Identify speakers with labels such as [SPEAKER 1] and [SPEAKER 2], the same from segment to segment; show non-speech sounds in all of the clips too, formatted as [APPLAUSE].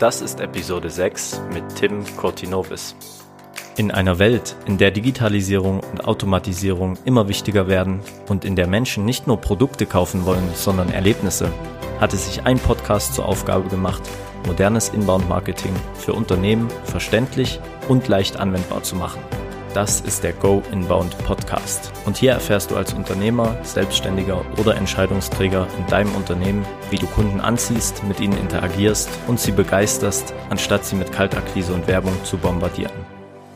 [SPEAKER 1] Das ist Episode 6 mit Tim Cortinovis. In einer Welt, in der Digitalisierung und Automatisierung immer wichtiger werden und in der Menschen nicht nur Produkte kaufen wollen, sondern Erlebnisse, hat es sich ein Podcast zur Aufgabe gemacht, modernes Inbound-Marketing für Unternehmen verständlich und leicht anwendbar zu machen. Das ist der Go Inbound Podcast. Und hier erfährst du als Unternehmer, Selbstständiger oder Entscheidungsträger in deinem Unternehmen, wie du Kunden anziehst, mit ihnen interagierst und sie begeisterst, anstatt sie mit Kaltakquise und Werbung zu bombardieren.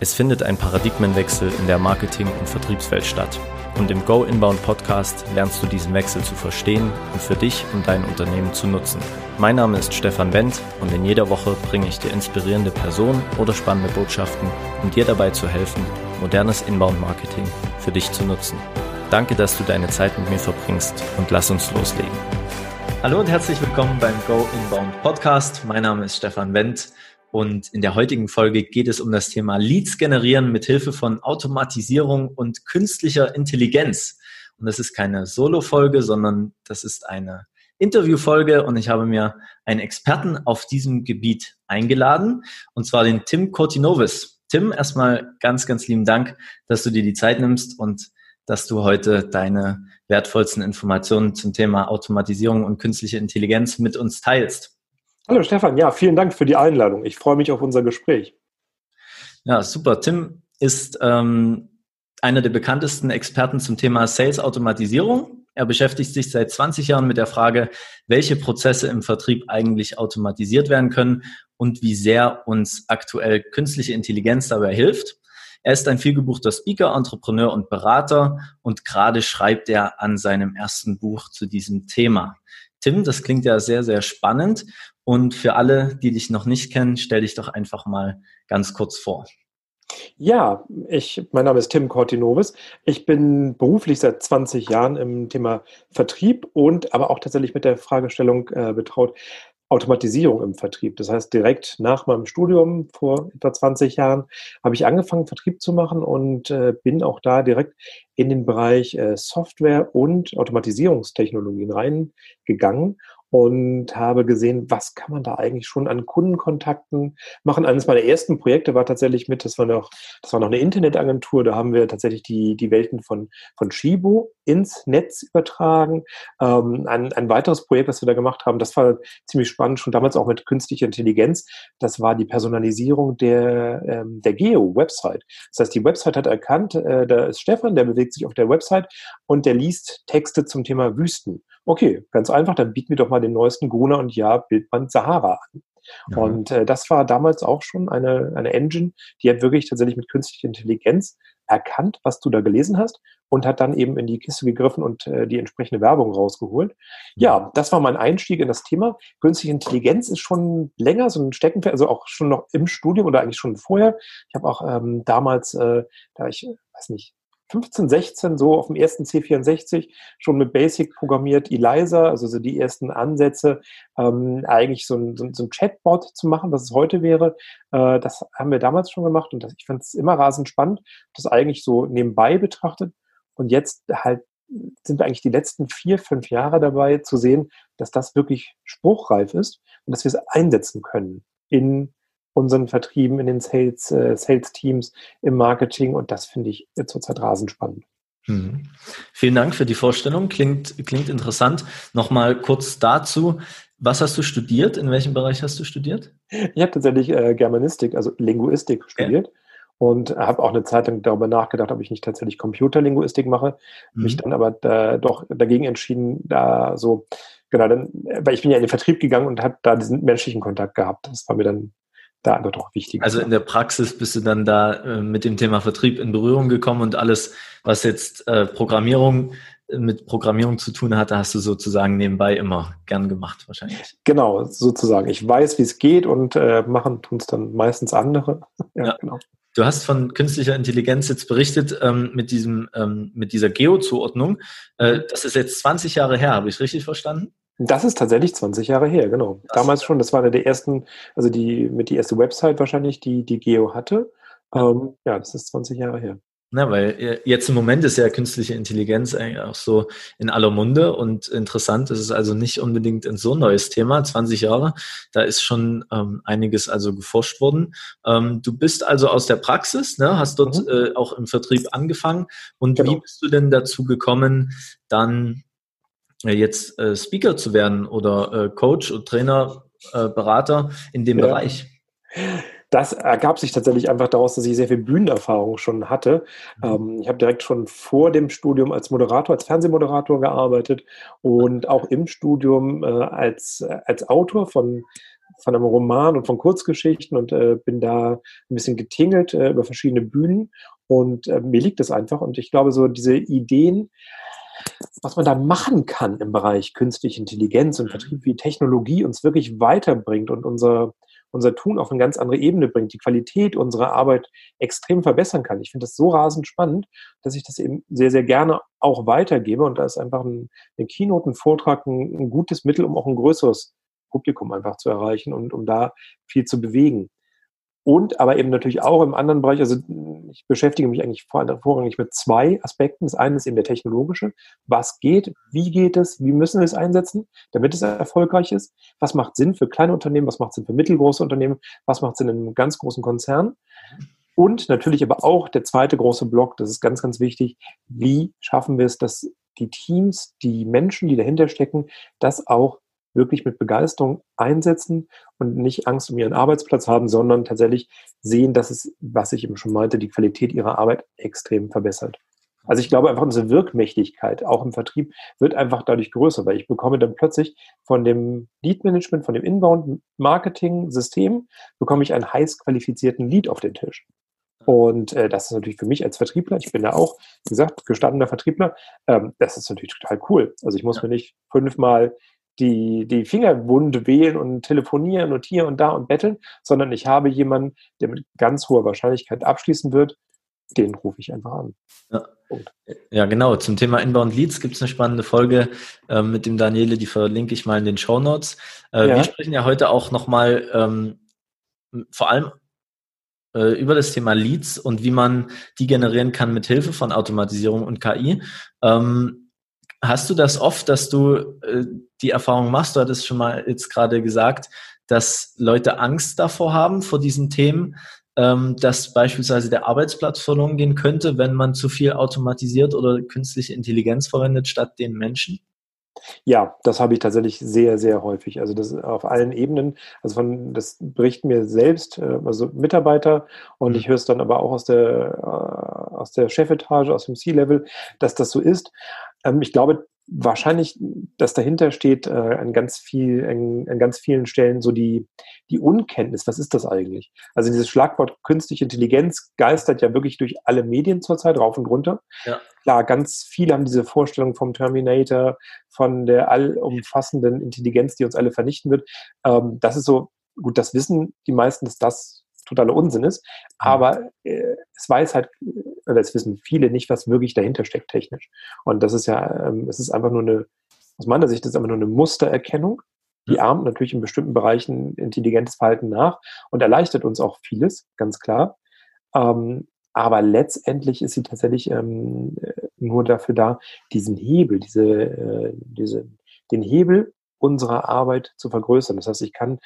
[SPEAKER 1] Es findet ein Paradigmenwechsel in der Marketing- und Vertriebswelt statt. Und im Go Inbound Podcast lernst du diesen Wechsel zu verstehen und für dich und dein Unternehmen zu nutzen. Mein Name ist Stefan Wendt und in jeder Woche bringe ich dir inspirierende Personen oder spannende Botschaften, um dir dabei zu helfen, modernes Inbound-Marketing für dich zu nutzen. Danke, dass du deine Zeit mit mir verbringst und lass uns loslegen. Hallo und herzlich willkommen beim Go Inbound Podcast. Mein Name ist Stefan Wendt und in der heutigen Folge geht es um das Thema Leads generieren mit Hilfe von Automatisierung und künstlicher Intelligenz. Und das ist keine Solo-Folge, sondern das ist eine Interviewfolge und ich habe mir einen Experten auf diesem Gebiet eingeladen und zwar den Tim Cortinovis. Tim, erstmal ganz, ganz lieben Dank, dass du dir die Zeit nimmst und dass du heute deine wertvollsten Informationen zum Thema Automatisierung und künstliche Intelligenz mit uns teilst.
[SPEAKER 2] Hallo Stefan, ja, vielen Dank für die Einladung. Ich freue mich auf unser Gespräch.
[SPEAKER 1] Ja, super. Tim ist ähm, einer der bekanntesten Experten zum Thema Sales-Automatisierung. Er beschäftigt sich seit 20 Jahren mit der Frage, welche Prozesse im Vertrieb eigentlich automatisiert werden können und wie sehr uns aktuell künstliche Intelligenz dabei hilft. Er ist ein vielgebuchter Speaker, Entrepreneur und Berater und gerade schreibt er an seinem ersten Buch zu diesem Thema. Tim, das klingt ja sehr, sehr spannend und für alle, die dich noch nicht kennen, stell dich doch einfach mal ganz kurz vor.
[SPEAKER 2] Ja, ich, mein Name ist Tim Cortinovis. Ich bin beruflich seit 20 Jahren im Thema Vertrieb und aber auch tatsächlich mit der Fragestellung äh, betraut, Automatisierung im Vertrieb. Das heißt, direkt nach meinem Studium vor etwa 20 Jahren habe ich angefangen, Vertrieb zu machen und äh, bin auch da direkt in den Bereich äh, Software und Automatisierungstechnologien reingegangen und habe gesehen, was kann man da eigentlich schon an Kundenkontakten machen. Eines meiner ersten Projekte war tatsächlich mit, das war noch, das war noch eine Internetagentur, da haben wir tatsächlich die, die Welten von, von Shibo ins Netz übertragen. Ähm, ein, ein weiteres Projekt, das wir da gemacht haben, das war ziemlich spannend, schon damals auch mit künstlicher Intelligenz. Das war die Personalisierung der, ähm, der Geo-Website. Das heißt, die Website hat erkannt, äh, da ist Stefan, der bewegt sich auf der Website und der liest Texte zum Thema Wüsten. Okay, ganz einfach, dann bieten wir doch mal den neuesten Gruner und Ja Bildband Sahara an. Ja. Und äh, das war damals auch schon eine, eine Engine, die hat wirklich tatsächlich mit künstlicher Intelligenz erkannt, was du da gelesen hast und hat dann eben in die Kiste gegriffen und äh, die entsprechende Werbung rausgeholt. Ja, das war mein Einstieg in das Thema. Künstliche Intelligenz ist schon länger so ein Steckenpferd, also auch schon noch im Studium oder eigentlich schon vorher. Ich habe auch ähm, damals, äh, da ich, weiß nicht, 15, 16 so auf dem ersten C64 schon mit Basic programmiert, ELISA, also so die ersten Ansätze, ähm, eigentlich so ein, so, so ein, Chatbot zu machen, was es heute wäre. Äh, das haben wir damals schon gemacht und das, ich fand es immer rasend spannend, das eigentlich so nebenbei betrachtet. Und jetzt halt sind wir eigentlich die letzten vier, fünf Jahre dabei zu sehen, dass das wirklich spruchreif ist und dass wir es einsetzen können in unseren Vertrieben, in den Sales, äh, Sales-Teams, im Marketing und das finde ich zurzeit rasend spannend.
[SPEAKER 1] Mhm. Vielen Dank für die Vorstellung. Klingt, klingt interessant. Nochmal kurz dazu. Was hast du studiert? In welchem Bereich hast du studiert?
[SPEAKER 2] Ich habe tatsächlich äh, Germanistik, also Linguistik studiert. Okay. Und habe auch eine Zeit lang darüber nachgedacht, ob ich nicht tatsächlich Computerlinguistik mache. Mhm. Mich dann aber da, doch dagegen entschieden, da so, genau, dann, weil ich bin ja in den Vertrieb gegangen und habe da diesen menschlichen Kontakt gehabt. Das war mir dann da einfach doch wichtig.
[SPEAKER 1] Also in der Praxis bist du dann da äh, mit dem Thema Vertrieb in Berührung gekommen und alles, was jetzt äh, Programmierung äh, mit Programmierung zu tun hatte, hast du sozusagen nebenbei immer gern gemacht wahrscheinlich.
[SPEAKER 2] Genau, sozusagen. Ich weiß, wie es geht und äh, machen tun es dann meistens andere. [LAUGHS]
[SPEAKER 1] ja, ja, genau. Du hast von künstlicher Intelligenz jetzt berichtet ähm, mit diesem ähm, mit dieser Geo-Zuordnung. Äh, das ist jetzt 20 Jahre her, habe ich richtig verstanden?
[SPEAKER 2] Das ist tatsächlich 20 Jahre her, genau. Das Damals schon, das war eine der ersten, also die mit die erste Website wahrscheinlich, die die Geo hatte. Ähm, ja, das ist 20 Jahre her.
[SPEAKER 1] Na, weil äh, jetzt im Moment ist ja künstliche Intelligenz eigentlich auch so in aller Munde und interessant ist es also nicht unbedingt ein so neues Thema, 20 Jahre. Da ist schon ähm, einiges also geforscht worden. Ähm, du bist also aus der Praxis, ne, hast dort mhm. äh, auch im Vertrieb angefangen. Und genau. wie bist du denn dazu gekommen, dann jetzt äh, Speaker zu werden oder äh, Coach und Trainer, äh, Berater in dem ja. Bereich?
[SPEAKER 2] das ergab sich tatsächlich einfach daraus, dass ich sehr viel Bühnenerfahrung schon hatte. Mhm. Ähm, ich habe direkt schon vor dem Studium als Moderator, als Fernsehmoderator gearbeitet und auch im Studium äh, als, als Autor von, von einem Roman und von Kurzgeschichten und äh, bin da ein bisschen getingelt äh, über verschiedene Bühnen und äh, mir liegt es einfach und ich glaube, so diese Ideen, was man da machen kann im Bereich künstliche Intelligenz und mhm. Vertrieb, wie Technologie uns wirklich weiterbringt und unser, unser Tun auf eine ganz andere Ebene bringt, die Qualität unserer Arbeit extrem verbessern kann. Ich finde das so rasend spannend, dass ich das eben sehr, sehr gerne auch weitergebe. Und da ist einfach ein, eine Keynote, ein Vortrag ein, ein gutes Mittel, um auch ein größeres Publikum einfach zu erreichen und um da viel zu bewegen. Und aber eben natürlich auch im anderen Bereich, also ich beschäftige mich eigentlich vorrangig mit zwei Aspekten. Das eine ist eben der technologische. Was geht? Wie geht es? Wie müssen wir es einsetzen, damit es erfolgreich ist? Was macht Sinn für kleine Unternehmen? Was macht Sinn für mittelgroße Unternehmen? Was macht Sinn in einem ganz großen Konzern? Und natürlich aber auch der zweite große Block, das ist ganz, ganz wichtig. Wie schaffen wir es, dass die Teams, die Menschen, die dahinter stecken, das auch wirklich mit Begeisterung einsetzen und nicht Angst um ihren Arbeitsplatz haben, sondern tatsächlich sehen, dass es, was ich eben schon meinte, die Qualität ihrer Arbeit extrem verbessert. Also ich glaube einfach, unsere Wirkmächtigkeit auch im Vertrieb wird einfach dadurch größer, weil ich bekomme dann plötzlich von dem Lead-Management, von dem Inbound-Marketing-System, bekomme ich einen heiß qualifizierten Lead auf den Tisch. Und äh, das ist natürlich für mich als Vertriebler, ich bin ja auch, wie gesagt, gestandener Vertriebler, ähm, das ist natürlich total cool. Also ich muss ja. mir nicht fünfmal die, die Finger wund wählen und telefonieren und hier und da und betteln, sondern ich habe jemanden, der mit ganz hoher Wahrscheinlichkeit abschließen wird, den rufe ich einfach an.
[SPEAKER 1] Ja. ja genau. Zum Thema Inbound Leads gibt es eine spannende Folge äh, mit dem Daniele, die verlinke ich mal in den Show Notes. Äh, ja. Wir sprechen ja heute auch nochmal ähm, vor allem äh, über das Thema Leads und wie man die generieren kann mit Hilfe von Automatisierung und KI. Ähm, Hast du das oft, dass du äh, die Erfahrung machst, du hattest schon mal jetzt gerade gesagt, dass Leute Angst davor haben, vor diesen Themen, ähm, dass beispielsweise der Arbeitsplatz verloren gehen könnte, wenn man zu viel automatisiert oder künstliche Intelligenz verwendet statt den Menschen?
[SPEAKER 2] Ja, das habe ich tatsächlich sehr, sehr häufig. Also das auf allen Ebenen. Also von das berichten mir selbst, äh, also Mitarbeiter und mhm. ich höre es dann aber auch aus der äh, aus der Chefetage, aus dem C-Level, dass das so ist. Ähm, ich glaube wahrscheinlich, dass dahinter steht äh, an ganz viel, an, an, ganz vielen Stellen so die, die Unkenntnis. Was ist das eigentlich? Also dieses Schlagwort künstliche Intelligenz geistert ja wirklich durch alle Medien zurzeit rauf und runter. Ja. Klar, ganz viele haben diese Vorstellung vom Terminator, von der allumfassenden Intelligenz, die uns alle vernichten wird. Ähm, das ist so, gut, das wissen die meisten, dass das totaler Unsinn ist. Aber äh, es weiß halt, oder es wissen viele nicht, was wirklich dahinter steckt technisch. Und das ist ja, ähm, es ist einfach nur eine, aus meiner Sicht ist es einfach nur eine Mustererkennung. Die ahmt natürlich in bestimmten Bereichen intelligentes Verhalten nach und erleichtert uns auch vieles, ganz klar. Ähm, aber letztendlich ist sie tatsächlich ähm, nur dafür da, diesen Hebel, diese, äh, diese, den Hebel unserer Arbeit zu vergrößern. Das heißt, ich kann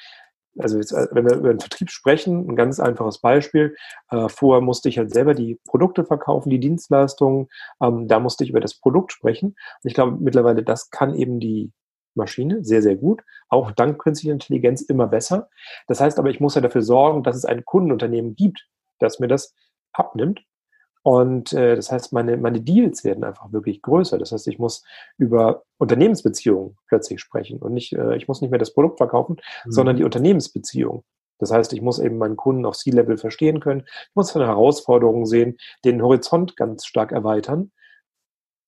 [SPEAKER 2] also jetzt, äh, wenn wir über den Vertrieb sprechen, ein ganz einfaches Beispiel. Äh, vorher musste ich halt selber die Produkte verkaufen, die Dienstleistungen. Ähm, da musste ich über das Produkt sprechen. Und ich glaube mittlerweile, das kann eben die Maschine sehr, sehr gut. Auch dank künstlicher Intelligenz immer besser. Das heißt aber, ich muss ja dafür sorgen, dass es ein Kundenunternehmen gibt, das mir das abnimmt und äh, das heißt, meine, meine Deals werden einfach wirklich größer. Das heißt, ich muss über Unternehmensbeziehungen plötzlich sprechen und nicht, äh, ich muss nicht mehr das Produkt verkaufen, mhm. sondern die Unternehmensbeziehung. Das heißt, ich muss eben meinen Kunden auf C-Level verstehen können. Ich muss eine Herausforderung sehen, den Horizont ganz stark erweitern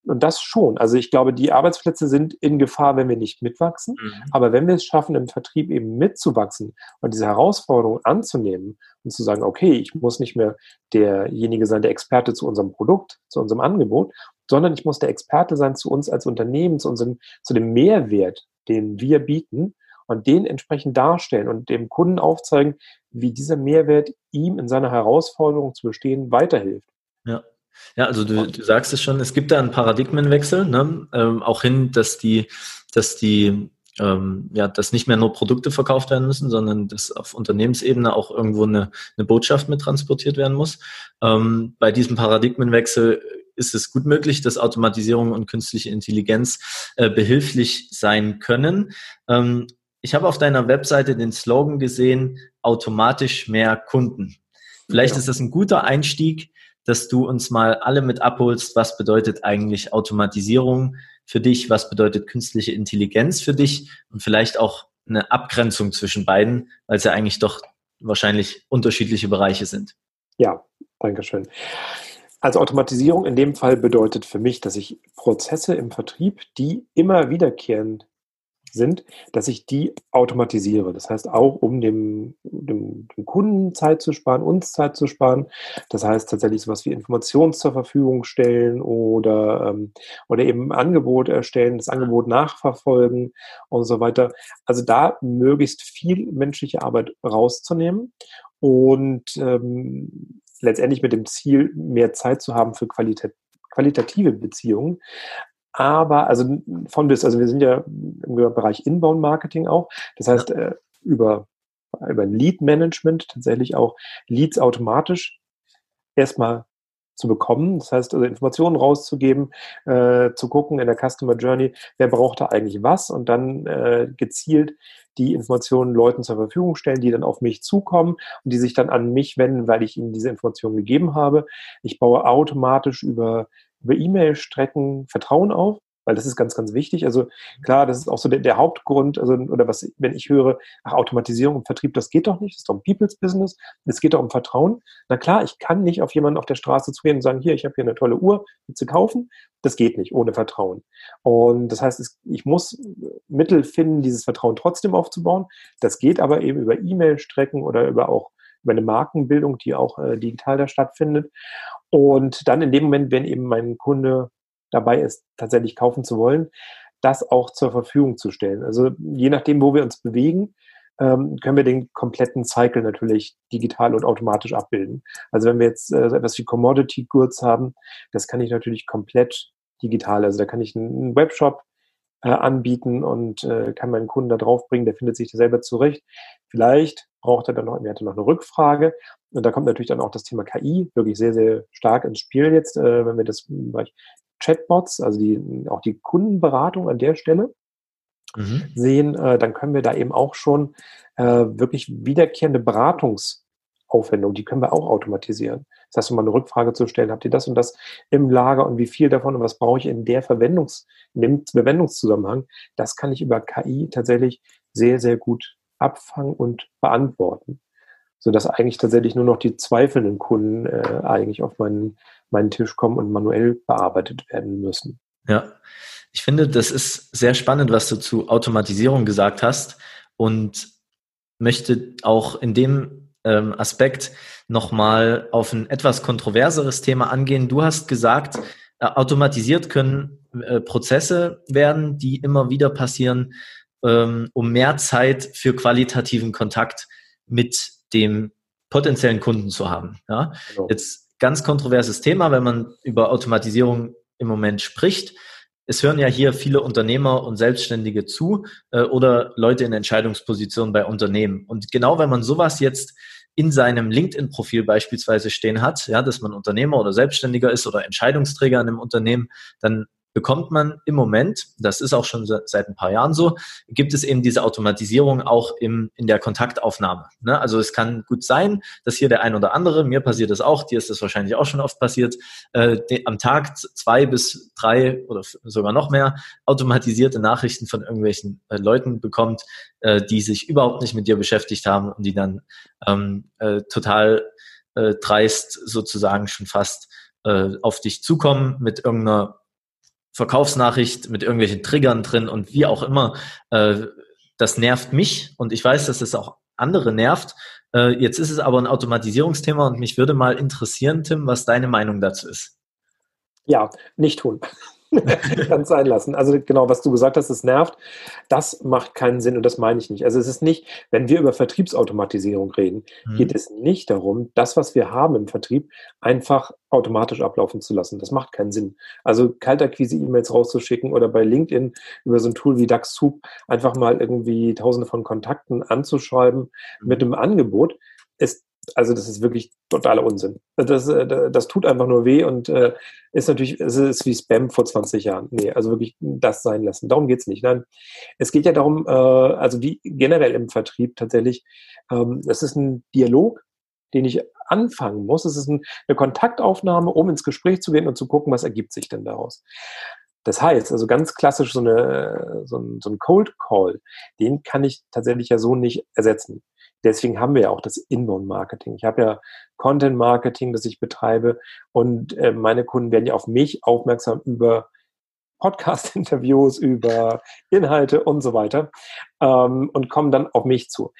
[SPEAKER 2] und das schon. Also ich glaube, die Arbeitsplätze sind in Gefahr, wenn wir nicht mitwachsen. Mhm. Aber wenn wir es schaffen, im Vertrieb eben mitzuwachsen und diese Herausforderung anzunehmen und zu sagen, okay, ich muss nicht mehr derjenige sein, der Experte zu unserem Produkt, zu unserem Angebot, sondern ich muss der Experte sein zu uns als Unternehmen, zu unserem, zu dem Mehrwert, den wir bieten und den entsprechend darstellen und dem Kunden aufzeigen, wie dieser Mehrwert ihm in seiner Herausforderung zu bestehen weiterhilft. Ja.
[SPEAKER 1] Ja, also du, du sagst es schon, es gibt da einen Paradigmenwechsel, ne? ähm, auch hin, dass die, dass die ähm, ja, dass nicht mehr nur Produkte verkauft werden müssen, sondern dass auf Unternehmensebene auch irgendwo eine, eine Botschaft mit transportiert werden muss. Ähm, bei diesem Paradigmenwechsel ist es gut möglich, dass Automatisierung und künstliche Intelligenz äh, behilflich sein können. Ähm, ich habe auf deiner Webseite den Slogan gesehen, automatisch mehr Kunden. Vielleicht ja. ist das ein guter Einstieg, dass du uns mal alle mit abholst, was bedeutet eigentlich Automatisierung für dich, was bedeutet künstliche Intelligenz für dich und vielleicht auch eine Abgrenzung zwischen beiden, weil es ja eigentlich doch wahrscheinlich unterschiedliche Bereiche sind.
[SPEAKER 2] Ja, danke schön. Also Automatisierung in dem Fall bedeutet für mich, dass ich Prozesse im Vertrieb, die immer wiederkehrend sind, dass ich die automatisiere. Das heißt auch, um dem, dem, dem, Kunden Zeit zu sparen, uns Zeit zu sparen. Das heißt tatsächlich sowas wie Informationen zur Verfügung stellen oder, ähm, oder eben Angebot erstellen, das Angebot nachverfolgen und so weiter. Also da möglichst viel menschliche Arbeit rauszunehmen und ähm, letztendlich mit dem Ziel, mehr Zeit zu haben für Qualität, qualitative Beziehungen. Aber, also von bis, also wir sind ja im Bereich Inbound-Marketing auch. Das heißt, äh, über, über Lead-Management tatsächlich auch Leads automatisch erstmal zu bekommen. Das heißt, also Informationen rauszugeben, äh, zu gucken in der Customer Journey, wer braucht da eigentlich was und dann äh, gezielt die Informationen Leuten zur Verfügung stellen, die dann auf mich zukommen und die sich dann an mich wenden, weil ich ihnen diese Informationen gegeben habe. Ich baue automatisch über über E-Mail-Strecken Vertrauen auf, weil das ist ganz, ganz wichtig. Also klar, das ist auch so der, der, Hauptgrund, also oder was, wenn ich höre, ach, Automatisierung im Vertrieb, das geht doch nicht, das ist doch ein People's Business, es geht doch um Vertrauen. Na klar, ich kann nicht auf jemanden auf der Straße zugehen und sagen, hier, ich habe hier eine tolle Uhr, willst du kaufen? Das geht nicht ohne Vertrauen. Und das heißt, es, ich muss Mittel finden, dieses Vertrauen trotzdem aufzubauen. Das geht aber eben über E-Mail-Strecken oder über auch über eine Markenbildung, die auch äh, digital da stattfindet. Und dann in dem Moment, wenn eben mein Kunde dabei ist, tatsächlich kaufen zu wollen, das auch zur Verfügung zu stellen. Also je nachdem, wo wir uns bewegen, ähm, können wir den kompletten Cycle natürlich digital und automatisch abbilden. Also wenn wir jetzt äh, etwas wie Commodity Goods haben, das kann ich natürlich komplett digital. Also da kann ich einen Webshop anbieten und äh, kann meinen Kunden da draufbringen, der findet sich da selber zurecht. Vielleicht braucht er dann noch, er hatte noch eine Rückfrage. Und da kommt natürlich dann auch das Thema KI wirklich sehr, sehr stark ins Spiel jetzt, äh, wenn wir das im Bereich Chatbots, also die, auch die Kundenberatung an der Stelle mhm. sehen, äh, dann können wir da eben auch schon äh, wirklich wiederkehrende Beratungsaufwendungen, die können wir auch automatisieren. Das heißt, um mal eine Rückfrage zu stellen, habt ihr das und das im Lager und wie viel davon und was brauche ich in der Verwendungs, in dem Verwendungszusammenhang, das kann ich über KI tatsächlich sehr, sehr gut abfangen und beantworten. Sodass eigentlich tatsächlich nur noch die zweifelnden Kunden äh, eigentlich auf meinen, meinen Tisch kommen und manuell bearbeitet werden müssen.
[SPEAKER 1] Ja, ich finde, das ist sehr spannend, was du zu Automatisierung gesagt hast und möchte auch in dem ähm, Aspekt nochmal auf ein etwas kontroverseres Thema angehen. Du hast gesagt, äh, automatisiert können äh, Prozesse werden, die immer wieder passieren, ähm, um mehr Zeit für qualitativen Kontakt mit dem potenziellen Kunden zu haben. Ja? Genau. Jetzt ganz kontroverses Thema, wenn man über Automatisierung im Moment spricht. Es hören ja hier viele Unternehmer und Selbstständige zu äh, oder Leute in Entscheidungspositionen bei Unternehmen. Und genau wenn man sowas jetzt in seinem LinkedIn-Profil beispielsweise stehen hat, ja, dass man Unternehmer oder Selbstständiger ist oder Entscheidungsträger in einem Unternehmen, dann bekommt man im Moment, das ist auch schon seit ein paar Jahren so, gibt es eben diese Automatisierung auch im, in der Kontaktaufnahme. Ne? Also es kann gut sein, dass hier der ein oder andere, mir passiert das auch, dir ist das wahrscheinlich auch schon oft passiert, äh, am Tag zwei bis drei oder sogar noch mehr automatisierte Nachrichten von irgendwelchen äh, Leuten bekommt, äh, die sich überhaupt nicht mit dir beschäftigt haben und die dann ähm, äh, total äh, dreist sozusagen schon fast äh, auf dich zukommen mit irgendeiner Verkaufsnachricht mit irgendwelchen Triggern drin und wie auch immer. Äh, das nervt mich und ich weiß, dass es auch andere nervt. Äh, jetzt ist es aber ein Automatisierungsthema und mich würde mal interessieren, Tim, was deine Meinung dazu ist.
[SPEAKER 2] Ja, nicht tun. [LAUGHS] Kann sein lassen. Also genau, was du gesagt hast, es nervt. Das macht keinen Sinn und das meine ich nicht. Also es ist nicht, wenn wir über Vertriebsautomatisierung reden, mhm. geht es nicht darum, das, was wir haben im Vertrieb, einfach automatisch ablaufen zu lassen. Das macht keinen Sinn. Also Kaltakquise-E-Mails rauszuschicken oder bei LinkedIn über so ein Tool wie DAX-Soup einfach mal irgendwie tausende von Kontakten anzuschreiben mhm. mit einem Angebot, ist also das ist wirklich totaler Unsinn. Das, äh, das tut einfach nur weh und äh, ist natürlich, es ist wie Spam vor 20 Jahren. Nee, also wirklich das sein lassen. Darum geht's nicht. Nein, es geht ja darum, äh, also wie generell im Vertrieb tatsächlich, ähm, das ist ein Dialog, den ich anfangen muss. Es ist ein, eine Kontaktaufnahme, um ins Gespräch zu gehen und zu gucken, was ergibt sich denn daraus. Das heißt, also ganz klassisch so, eine, so, ein, so ein Cold Call, den kann ich tatsächlich ja so nicht ersetzen deswegen haben wir ja auch das Inbound-Marketing. Ich habe ja Content-Marketing, das ich betreibe und äh, meine Kunden werden ja auf mich aufmerksam über Podcast-Interviews, [LAUGHS] über Inhalte und so weiter ähm, und kommen dann auf mich zu.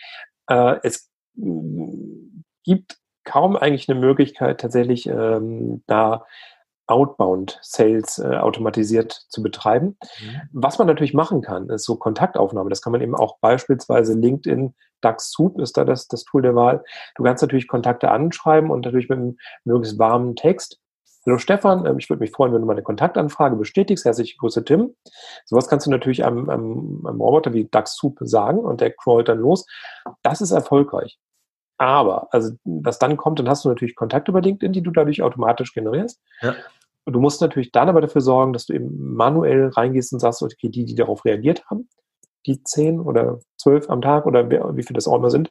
[SPEAKER 2] Äh, es gibt kaum eigentlich eine Möglichkeit, tatsächlich ähm, da Outbound Sales äh, automatisiert zu betreiben. Mhm. Was man natürlich machen kann, ist so Kontaktaufnahme. Das kann man eben auch beispielsweise LinkedIn, DAX Soup ist da das, das Tool der Wahl. Du kannst natürlich Kontakte anschreiben und natürlich mit einem möglichst warmen Text. Hallo Stefan, ähm, ich würde mich freuen, wenn du meine Kontaktanfrage bestätigst. Herzliche Grüße, Tim. Sowas kannst du natürlich einem, einem, einem Roboter wie DAX Soup sagen und der crawlt dann los. Das ist erfolgreich. Aber, also was dann kommt, dann hast du natürlich Kontakte über LinkedIn, die du dadurch automatisch generierst. Ja. Und du musst natürlich dann aber dafür sorgen, dass du eben manuell reingehst und sagst, okay, die, die darauf reagiert haben, die zehn oder zwölf am Tag oder wie viel das auch immer sind,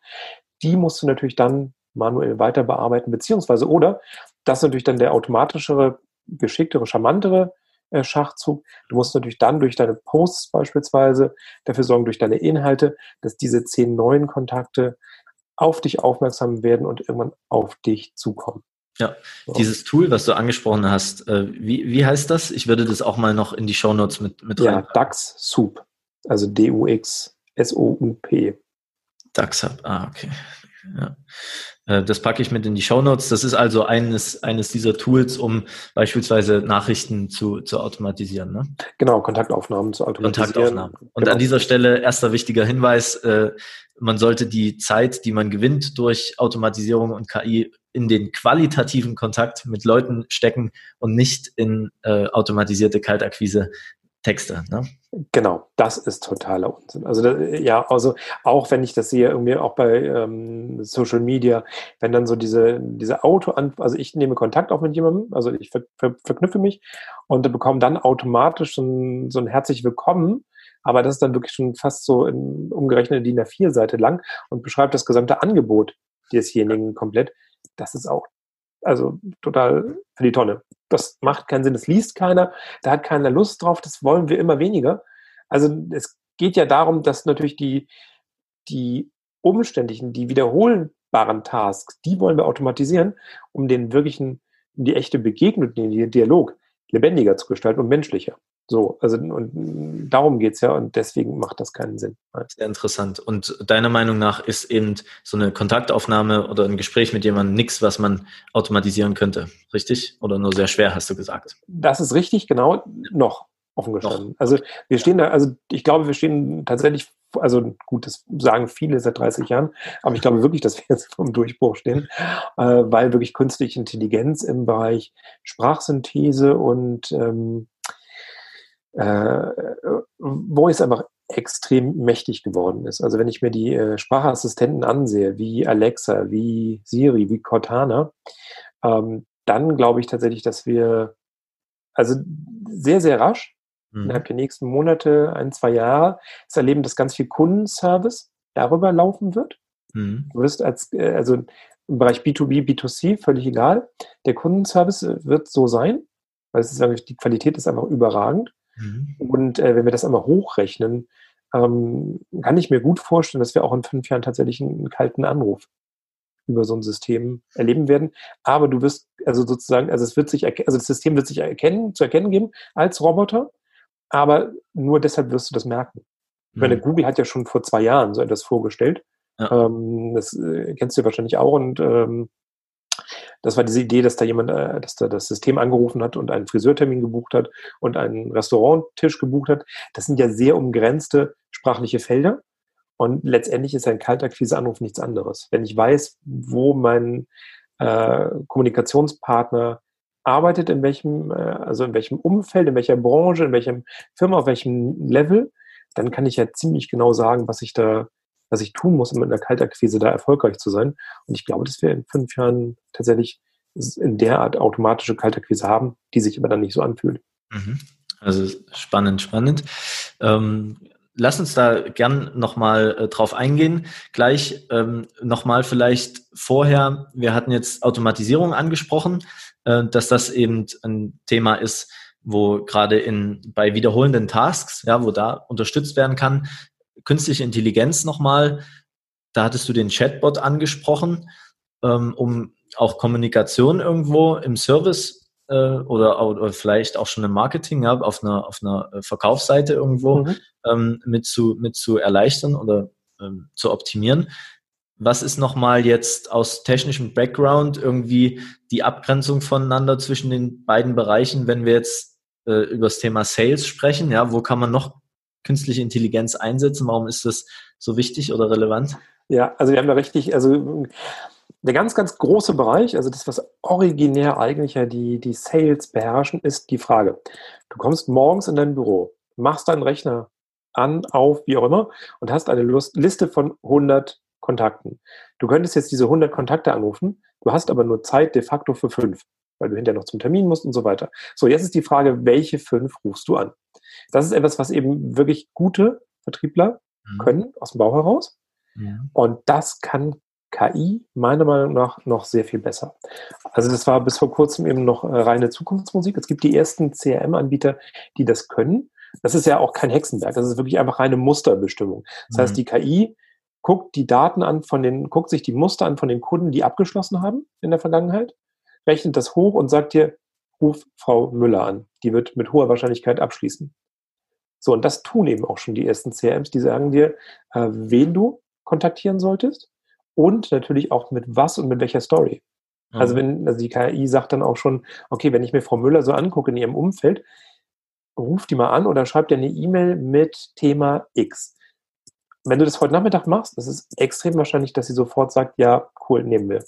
[SPEAKER 2] die musst du natürlich dann manuell weiter bearbeiten, beziehungsweise oder das ist natürlich dann der automatischere, geschicktere, charmantere äh, Schachzug. Du musst natürlich dann durch deine Posts beispielsweise dafür sorgen, durch deine Inhalte, dass diese zehn neuen Kontakte auf dich aufmerksam werden und irgendwann auf dich zukommen.
[SPEAKER 1] Ja, so. dieses Tool, was du angesprochen hast, äh, wie, wie heißt das? Ich würde das auch mal noch in die Shownotes mit, mit
[SPEAKER 2] rein. Ja, DAX Soup, also D-U-X S-O-U-P.
[SPEAKER 1] DAX Hub, ah, okay. Ja. Äh, das packe ich mit in die Show Notes. Das ist also eines, eines dieser Tools, um beispielsweise Nachrichten zu, zu automatisieren. Ne?
[SPEAKER 2] Genau, Kontaktaufnahmen zu automatisieren. Kontaktaufnahmen.
[SPEAKER 1] Und genau. an dieser Stelle erster wichtiger Hinweis, äh, man sollte die Zeit, die man gewinnt durch Automatisierung und KI in den qualitativen Kontakt mit Leuten stecken und nicht in äh, automatisierte Kaltakquise Texte. Ne?
[SPEAKER 2] Genau, das ist totaler Unsinn. Also ja, also auch wenn ich das sehe, irgendwie auch bei ähm, Social Media, wenn dann so diese, diese Auto, also ich nehme Kontakt auf mit jemandem, also ich ver, ver, verknüpfe mich und bekomme dann automatisch so ein, so ein herzlich willkommen, aber das ist dann wirklich schon fast so in umgerechnete DIN A4-Seite lang und beschreibt das gesamte Angebot desjenigen komplett. Das ist auch also total für die Tonne. Das macht keinen Sinn, das liest keiner, da hat keiner Lust drauf, das wollen wir immer weniger. Also es geht ja darum, dass natürlich die, die umständlichen, die wiederholbaren Tasks, die wollen wir automatisieren, um den wirklichen, die echte Begegnung, den Dialog lebendiger zu gestalten und menschlicher. So, also und darum geht's ja und deswegen macht das keinen Sinn.
[SPEAKER 1] Sehr interessant. Und deiner Meinung nach ist eben so eine Kontaktaufnahme oder ein Gespräch mit jemandem nichts, was man automatisieren könnte, richtig? Oder nur sehr schwer, hast du gesagt?
[SPEAKER 2] Das ist richtig, genau, noch offen gestanden. Also wir stehen da, also ich glaube, wir stehen tatsächlich, also gut, das sagen viele seit 30 Jahren, aber ich glaube wirklich, dass wir jetzt vom Durchbruch stehen, äh, weil wirklich künstliche Intelligenz im Bereich Sprachsynthese und ähm, äh, Voice einfach extrem mächtig geworden ist. Also wenn ich mir die äh, Sprachassistenten ansehe, wie Alexa, wie Siri, wie Cortana, ähm, dann glaube ich tatsächlich, dass wir also sehr, sehr rasch mhm. innerhalb der nächsten Monate, ein, zwei Jahre, das erleben, dass ganz viel Kundenservice darüber laufen wird. Mhm. Du wirst als, äh, also im Bereich B2B, B2C, völlig egal. Der Kundenservice wird so sein, weil es ist die Qualität ist einfach überragend. Mhm. Und äh, wenn wir das einmal hochrechnen, ähm, kann ich mir gut vorstellen, dass wir auch in fünf Jahren tatsächlich einen, einen kalten Anruf über so ein System erleben werden. Aber du wirst, also sozusagen, also es wird sich, also das System wird sich erkennen, zu erkennen geben als Roboter, aber nur deshalb wirst du das merken. Mhm. Ich meine, mhm. Google hat ja schon vor zwei Jahren so etwas vorgestellt. Ja. Ähm, das äh, kennst du wahrscheinlich auch und ähm, Das war diese Idee, dass da jemand, äh, dass da das System angerufen hat und einen Friseurtermin gebucht hat und einen Restauranttisch gebucht hat. Das sind ja sehr umgrenzte sprachliche Felder. Und letztendlich ist ein Kaltakquise-Anruf nichts anderes. Wenn ich weiß, wo mein äh, Kommunikationspartner arbeitet, in welchem, äh, also in welchem Umfeld, in welcher Branche, in welchem Firma, auf welchem Level, dann kann ich ja ziemlich genau sagen, was ich da, was ich tun muss, um mit einer Kaltakquise da erfolgreich zu sein. Und ich glaube, dass wir in fünf Jahren tatsächlich in der Art automatische Kaltakquise haben, die sich aber dann nicht so anfühlt.
[SPEAKER 1] Mhm. Also spannend, spannend. Ähm, lass uns da gern nochmal äh, drauf eingehen. Gleich ähm, nochmal vielleicht vorher, wir hatten jetzt Automatisierung angesprochen, äh, dass das eben ein Thema ist, wo gerade in bei wiederholenden Tasks, ja, wo da unterstützt werden kann. Künstliche Intelligenz nochmal, da hattest du den Chatbot angesprochen, ähm, um auch Kommunikation irgendwo im Service äh, oder, oder vielleicht auch schon im Marketing, ja, auf einer, auf einer Verkaufsseite irgendwo mhm. ähm, mit, zu, mit zu erleichtern oder ähm, zu optimieren. Was ist nochmal jetzt aus technischem Background irgendwie die Abgrenzung voneinander zwischen den beiden Bereichen, wenn wir jetzt äh, über das Thema Sales sprechen? Ja, wo kann man noch künstliche Intelligenz einsetzen? Warum ist das so wichtig oder relevant?
[SPEAKER 2] Ja, also wir haben da richtig, also der ganz, ganz große Bereich, also das, was originär eigentlich ja die, die Sales beherrschen, ist die Frage. Du kommst morgens in dein Büro, machst deinen Rechner an, auf, wie auch immer, und hast eine Liste von 100 Kontakten. Du könntest jetzt diese 100 Kontakte anrufen, du hast aber nur Zeit de facto für fünf, weil du hinterher noch zum Termin musst und so weiter. So, jetzt ist die Frage, welche fünf rufst du an? Das ist etwas, was eben wirklich gute Vertriebler mhm. können aus dem Bau heraus. Ja. Und das kann KI meiner Meinung nach noch sehr viel besser. Also das war bis vor kurzem eben noch äh, reine Zukunftsmusik. Es gibt die ersten CRM-Anbieter, die das können. Das ist ja auch kein Hexenwerk, das ist wirklich einfach reine Musterbestimmung. Das mhm. heißt, die KI guckt die Daten an von den, guckt sich die Muster an von den Kunden, die abgeschlossen haben in der Vergangenheit, rechnet das hoch und sagt dir, ruf Frau Müller an. Die wird mit hoher Wahrscheinlichkeit abschließen. So, und das tun eben auch schon die ersten CRMs, die sagen dir, äh, wen du kontaktieren solltest und natürlich auch mit was und mit welcher Story. Mhm. Also wenn, also die KI sagt dann auch schon, okay, wenn ich mir Frau Müller so angucke in ihrem Umfeld, ruft die mal an oder schreibt dir eine E-Mail mit Thema X wenn du das heute Nachmittag machst, ist es extrem wahrscheinlich, dass sie sofort sagt, ja, cool, nehmen wir.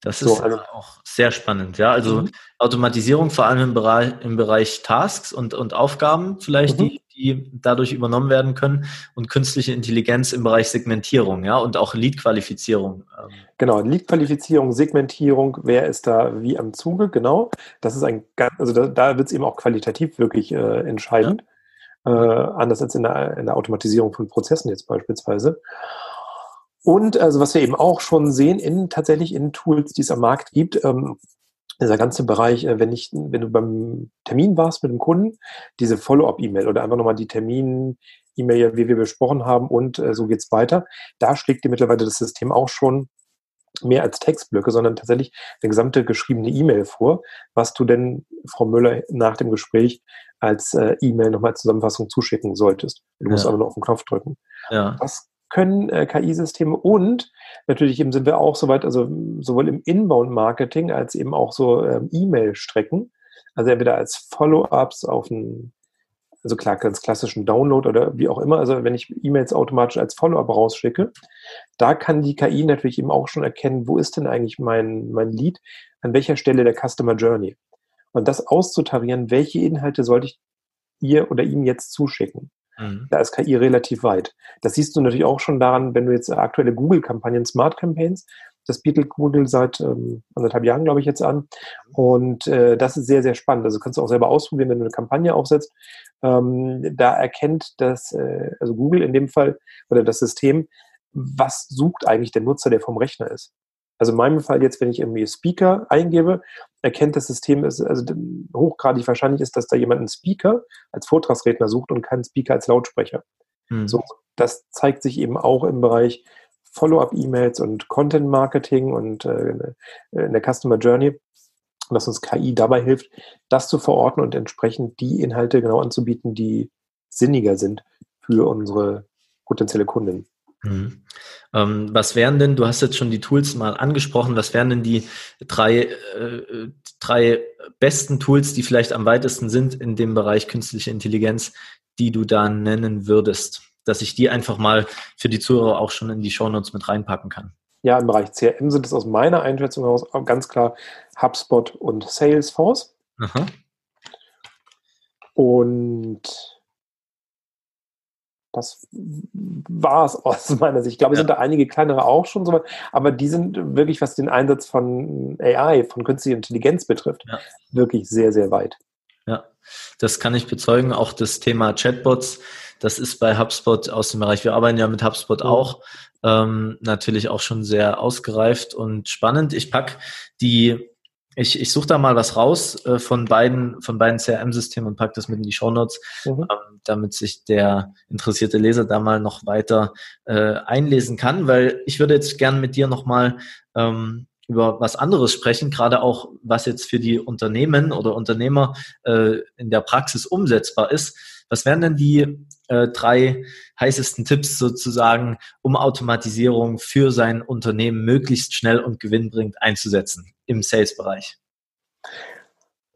[SPEAKER 1] Das ist so, also, auch sehr spannend, ja. Also mhm. Automatisierung vor allem im Bereich, im Bereich Tasks und, und Aufgaben vielleicht, mhm. die, die dadurch übernommen werden können und künstliche Intelligenz im Bereich Segmentierung, ja, und auch Lead-Qualifizierung.
[SPEAKER 2] Ähm. Genau, Lead-Qualifizierung, Segmentierung, wer ist da wie am Zuge, genau. Das ist ein ganz, also da, da wird es eben auch qualitativ wirklich äh, entscheidend. Ja äh, anders als in der, in der Automatisierung von Prozessen jetzt beispielsweise. Und also was wir eben auch schon sehen in tatsächlich in Tools, die es am Markt gibt, ähm, dieser ganze Bereich, äh, wenn ich, wenn du beim Termin warst mit dem Kunden, diese Follow-up-E-Mail oder einfach nochmal die Termin-E-Mail, wie wir besprochen haben und äh, so geht's weiter, da schlägt dir mittlerweile das System auch schon mehr als Textblöcke, sondern tatsächlich eine gesamte geschriebene E-Mail vor, was du denn, Frau Müller, nach dem Gespräch als äh, E-Mail nochmal Zusammenfassung zuschicken solltest. Du musst ja. aber nur auf den Knopf drücken. Ja. Das können äh, KI-Systeme und natürlich eben sind wir auch soweit, also sowohl im Inbound-Marketing als eben auch so ähm, E-Mail-Strecken, also entweder als Follow-ups auf einen, also klar, ganz klassischen Download oder wie auch immer, also wenn ich E-Mails automatisch als Follow-up rausschicke, da kann die KI natürlich eben auch schon erkennen, wo ist denn eigentlich mein, mein Lead, an welcher Stelle der Customer Journey. Und das auszutarieren, welche Inhalte sollte ich ihr oder ihm jetzt zuschicken. Mhm. Da ist KI relativ weit. Das siehst du natürlich auch schon daran, wenn du jetzt aktuelle Google-Kampagnen, Smart Campaigns, das bietet Google seit ähm, anderthalb Jahren, glaube ich, jetzt an. Und äh, das ist sehr, sehr spannend. Also kannst du auch selber ausprobieren, wenn du eine Kampagne aufsetzt. Ähm, da erkennt das, äh, also Google in dem Fall oder das System, was sucht eigentlich der Nutzer, der vom Rechner ist. Also in meinem Fall jetzt, wenn ich irgendwie Speaker eingebe, erkennt das System, also hochgradig wahrscheinlich ist, dass da jemand einen Speaker als Vortragsredner sucht und keinen Speaker als Lautsprecher. Mhm. So, das zeigt sich eben auch im Bereich Follow-up-E-Mails und Content-Marketing und äh, in der Customer Journey, dass uns KI dabei hilft, das zu verorten und entsprechend die Inhalte genau anzubieten, die sinniger sind für unsere potenzielle Kunden.
[SPEAKER 1] Mhm. Ähm, was wären denn, du hast jetzt schon die Tools mal angesprochen, was wären denn die drei, äh, drei besten Tools, die vielleicht am weitesten sind in dem Bereich künstliche Intelligenz, die du da nennen würdest? Dass ich die einfach mal für die Zuhörer auch schon in die Shownotes mit reinpacken kann.
[SPEAKER 2] Ja, im Bereich CRM sind es aus meiner Einschätzung heraus ganz klar HubSpot und Salesforce. Aha. Und das war es aus [LAUGHS] meiner Sicht. Ich glaube, es ja. sind da einige kleinere auch schon so, aber die sind wirklich, was den Einsatz von AI, von künstlicher Intelligenz betrifft, ja. wirklich sehr, sehr weit.
[SPEAKER 1] Ja, das kann ich bezeugen. Auch das Thema Chatbots, das ist bei HubSpot aus dem Bereich, wir arbeiten ja mit HubSpot mhm. auch, ähm, natürlich auch schon sehr ausgereift und spannend. Ich packe die ich, ich suche da mal was raus äh, von beiden, von beiden CRM-Systemen und packe das mit in die Shownotes, mhm. ähm, damit sich der interessierte Leser da mal noch weiter äh, einlesen kann, weil ich würde jetzt gern mit dir nochmal ähm, über was anderes sprechen, gerade auch was jetzt für die Unternehmen oder Unternehmer äh, in der Praxis umsetzbar ist. Was wären denn die äh, drei heißesten Tipps sozusagen, um Automatisierung für sein Unternehmen möglichst schnell und gewinnbringend einzusetzen im Sales-Bereich?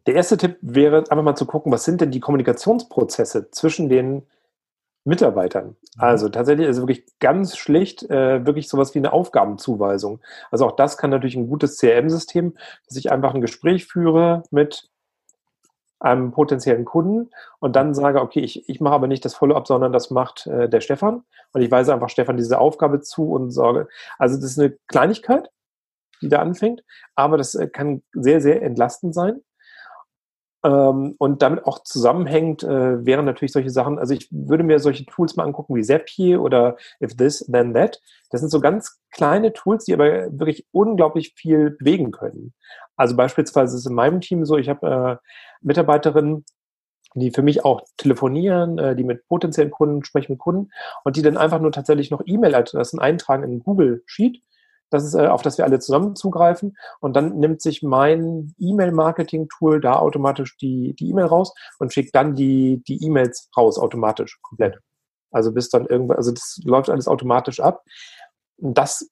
[SPEAKER 2] Der erste Tipp wäre einfach mal zu gucken, was sind denn die Kommunikationsprozesse zwischen den Mitarbeitern. Mhm. Also tatsächlich ist es wirklich ganz schlicht, äh, wirklich sowas wie eine Aufgabenzuweisung. Also auch das kann natürlich ein gutes CRM-System, dass ich einfach ein Gespräch führe mit einem potenziellen Kunden und dann sage, okay, ich, ich mache aber nicht das Follow-up, sondern das macht äh, der Stefan und ich weise einfach Stefan diese Aufgabe zu und sorge. Also das ist eine Kleinigkeit, die da anfängt, aber das äh, kann sehr, sehr entlastend sein. Ähm, und damit auch zusammenhängt äh, wären natürlich solche Sachen, also ich würde mir solche Tools mal angucken wie Zapier oder If This, Then That. Das sind so ganz kleine Tools, die aber wirklich unglaublich viel bewegen können. Also beispielsweise ist in meinem Team so, ich habe äh, Mitarbeiterinnen, die für mich auch telefonieren, äh, die mit potenziellen Kunden sprechen mit Kunden und die dann einfach nur tatsächlich noch E-Mail-Adressen eintragen in Google Sheet das ist, äh, auf das wir alle zusammen zugreifen. Und dann nimmt sich mein E-Mail-Marketing-Tool da automatisch die die E-Mail raus und schickt dann die die E-Mails raus automatisch komplett. Also bis dann irgendwann, also das läuft alles automatisch ab. Und das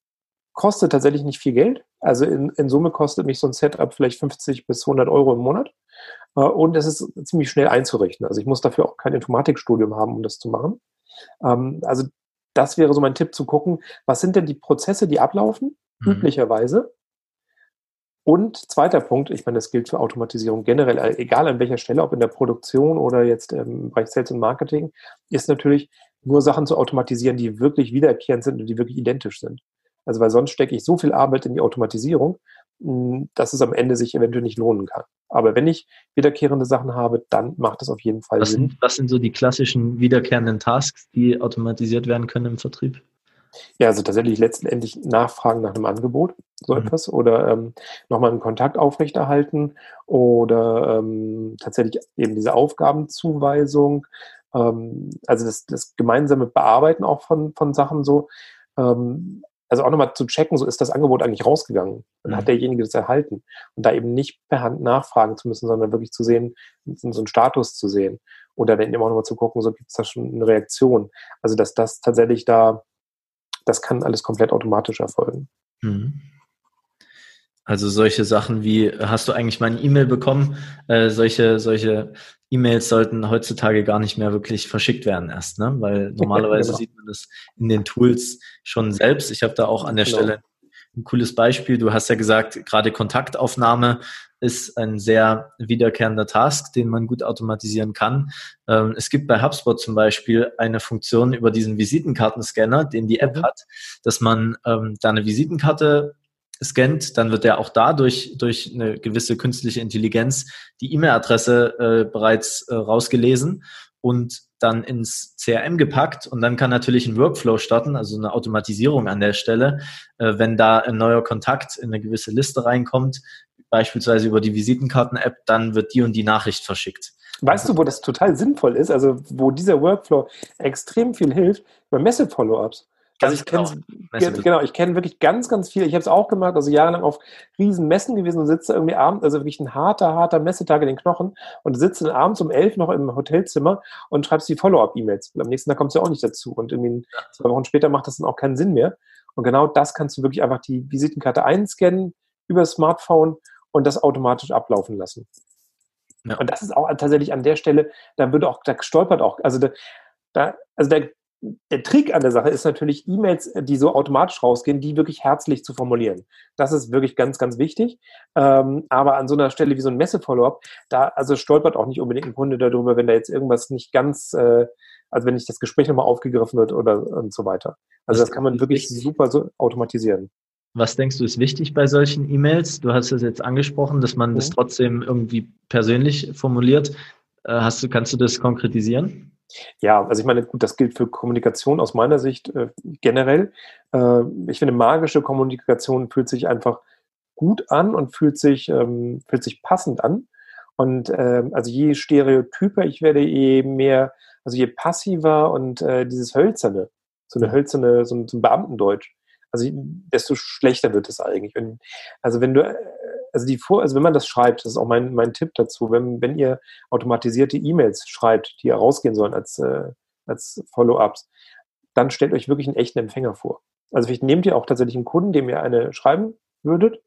[SPEAKER 2] kostet tatsächlich nicht viel Geld. Also in, in Summe kostet mich so ein Setup vielleicht 50 bis 100 Euro im Monat. Äh, und es ist ziemlich schnell einzurichten. Also ich muss dafür auch kein Informatikstudium haben, um das zu machen. Ähm, also das wäre so mein Tipp zu gucken, was sind denn die Prozesse, die ablaufen, mhm. üblicherweise. Und zweiter Punkt, ich meine, das gilt für Automatisierung generell, äh, egal an welcher Stelle, ob in der Produktion oder jetzt im Bereich Sales und Marketing, ist natürlich nur Sachen zu automatisieren, die wirklich wiederkehrend sind und die wirklich identisch sind. Also weil sonst stecke ich so viel Arbeit in die Automatisierung, dass es am Ende sich eventuell nicht lohnen kann. Aber wenn ich wiederkehrende Sachen habe, dann macht es auf jeden Fall
[SPEAKER 1] was
[SPEAKER 2] Sinn.
[SPEAKER 1] Sind, was sind so die klassischen wiederkehrenden Tasks, die automatisiert werden können im Vertrieb?
[SPEAKER 2] Ja, also tatsächlich letztendlich Nachfragen nach einem Angebot, so mhm. etwas, oder ähm, nochmal einen Kontakt aufrechterhalten oder ähm, tatsächlich eben diese Aufgabenzuweisung, ähm, also das, das gemeinsame Bearbeiten auch von, von Sachen so. Ähm, also auch nochmal zu checken, so ist das Angebot eigentlich rausgegangen. Dann mhm. hat derjenige das erhalten. Und da eben nicht per Hand nachfragen zu müssen, sondern wirklich zu sehen, so einen Status zu sehen. Oder dann eben auch nochmal zu gucken, so gibt es da schon eine Reaktion. Also dass das tatsächlich da, das kann alles komplett automatisch erfolgen. Mhm.
[SPEAKER 1] Also solche Sachen wie, hast du eigentlich meine E-Mail bekommen? Äh, solche, solche E-Mails sollten heutzutage gar nicht mehr wirklich verschickt werden erst, ne? Weil [LAUGHS] normalerweise genau. sieht man das in den Tools schon selbst. Ich habe da auch an der genau. Stelle ein cooles Beispiel. Du hast ja gesagt, gerade Kontaktaufnahme ist ein sehr wiederkehrender Task, den man gut automatisieren kann. Ähm, es gibt bei HubSpot zum Beispiel eine Funktion über diesen Visitenkartenscanner, den die App mhm. hat, dass man ähm, da eine Visitenkarte scannt, dann wird er auch dadurch durch eine gewisse künstliche Intelligenz die E-Mail-Adresse äh, bereits äh, rausgelesen und dann ins CRM gepackt und dann kann natürlich ein Workflow starten, also eine Automatisierung an der Stelle, äh, wenn da ein neuer Kontakt in eine gewisse Liste reinkommt, beispielsweise über die Visitenkarten-App, dann wird die und die Nachricht verschickt.
[SPEAKER 2] Weißt du, wo das total sinnvoll ist, also wo dieser Workflow extrem viel hilft? Bei Messe-Follow-ups. Also ich kenne genau, ich kenne wirklich ganz, ganz viele. Ich habe es auch gemacht, also jahrelang auf riesen Messen gewesen und sitze irgendwie abends, also wirklich ein harter, harter Messetag in den Knochen und sitze dann abends um elf noch im Hotelzimmer und schreibst die Follow-up-E-Mails. Am nächsten Tag kommst du ja auch nicht dazu und irgendwie zwei Wochen später macht das dann auch keinen Sinn mehr. Und genau das kannst du wirklich einfach die Visitenkarte einscannen über das Smartphone und das automatisch ablaufen lassen. Ja. Und das ist auch tatsächlich an der Stelle, da würde auch, da stolpert auch, also da, da also der, der Trick an der Sache ist natürlich, E-Mails, die so automatisch rausgehen, die wirklich herzlich zu formulieren. Das ist wirklich ganz, ganz wichtig. Ähm, aber an so einer Stelle wie so ein Messe-Follow-up, da also stolpert auch nicht unbedingt ein Kunde darüber, wenn da jetzt irgendwas nicht ganz, äh, also wenn nicht das Gespräch nochmal aufgegriffen wird oder und so weiter. Also das kann man wirklich super so automatisieren.
[SPEAKER 1] Was denkst du ist wichtig bei solchen E-Mails? Du hast es jetzt angesprochen, dass man mhm. das trotzdem irgendwie persönlich formuliert. Äh, hast du, kannst du das konkretisieren?
[SPEAKER 2] Ja, also ich meine, gut, das gilt für Kommunikation aus meiner Sicht äh, generell. Äh, ich finde, magische Kommunikation fühlt sich einfach gut an und fühlt sich, ähm, fühlt sich passend an. Und äh, also je stereotyper ich werde, je mehr, also je passiver und äh, dieses Hölzerne, so eine hölzerne, so ein, so ein Beamtendeutsch, also desto schlechter wird es eigentlich. Wenn, also wenn du, also die Vor, also wenn man das schreibt, das ist auch mein, mein Tipp dazu, wenn, wenn ihr automatisierte E-Mails schreibt, die rausgehen sollen als, äh, als Follow-ups, dann stellt euch wirklich einen echten Empfänger vor. Also vielleicht nehmt ihr auch tatsächlich einen Kunden, dem ihr eine schreiben würdet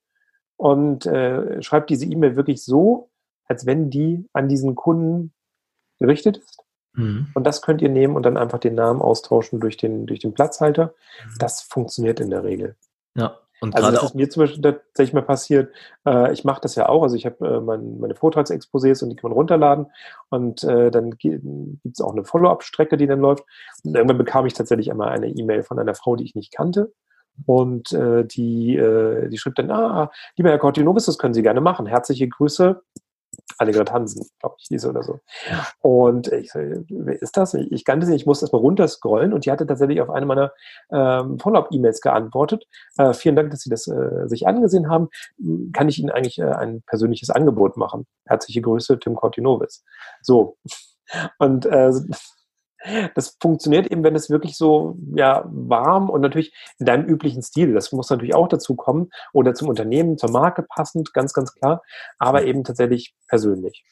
[SPEAKER 2] und äh, schreibt diese E-Mail wirklich so, als wenn die an diesen Kunden gerichtet ist. Mhm. Und das könnt ihr nehmen und dann einfach den Namen austauschen durch den, durch den Platzhalter. Mhm. Das funktioniert in der Regel.
[SPEAKER 1] Ja.
[SPEAKER 2] Und also das ist mir zum Beispiel tatsächlich mal passiert. Äh, ich mache das ja auch. Also ich habe äh, mein, meine Vortragsexposés und die kann man runterladen. Und äh, dann gibt es auch eine Follow-up-Strecke, die dann läuft. Und irgendwann bekam ich tatsächlich einmal eine E-Mail von einer Frau, die ich nicht kannte. Und äh, die, äh, die schrieb dann, ah, lieber Herr Cortinobis, das können Sie gerne machen. Herzliche Grüße, Annegret Hansen, glaube ich, hieß oder so. Und ich so, wer ist das? Ich kannte sie, ich musste erstmal runterscrollen und die hatte tatsächlich auf eine meiner ähm, Follow-up-E-Mails geantwortet. Äh, vielen Dank, dass Sie das äh, sich angesehen haben. Kann ich Ihnen eigentlich äh, ein persönliches Angebot machen? Herzliche Grüße, Tim Cortinovis. So. Und äh, das funktioniert eben, wenn es wirklich so ja, warm und natürlich in deinem üblichen Stil, das muss natürlich auch dazu kommen, oder zum Unternehmen, zur Marke passend, ganz, ganz klar, aber eben tatsächlich persönlich.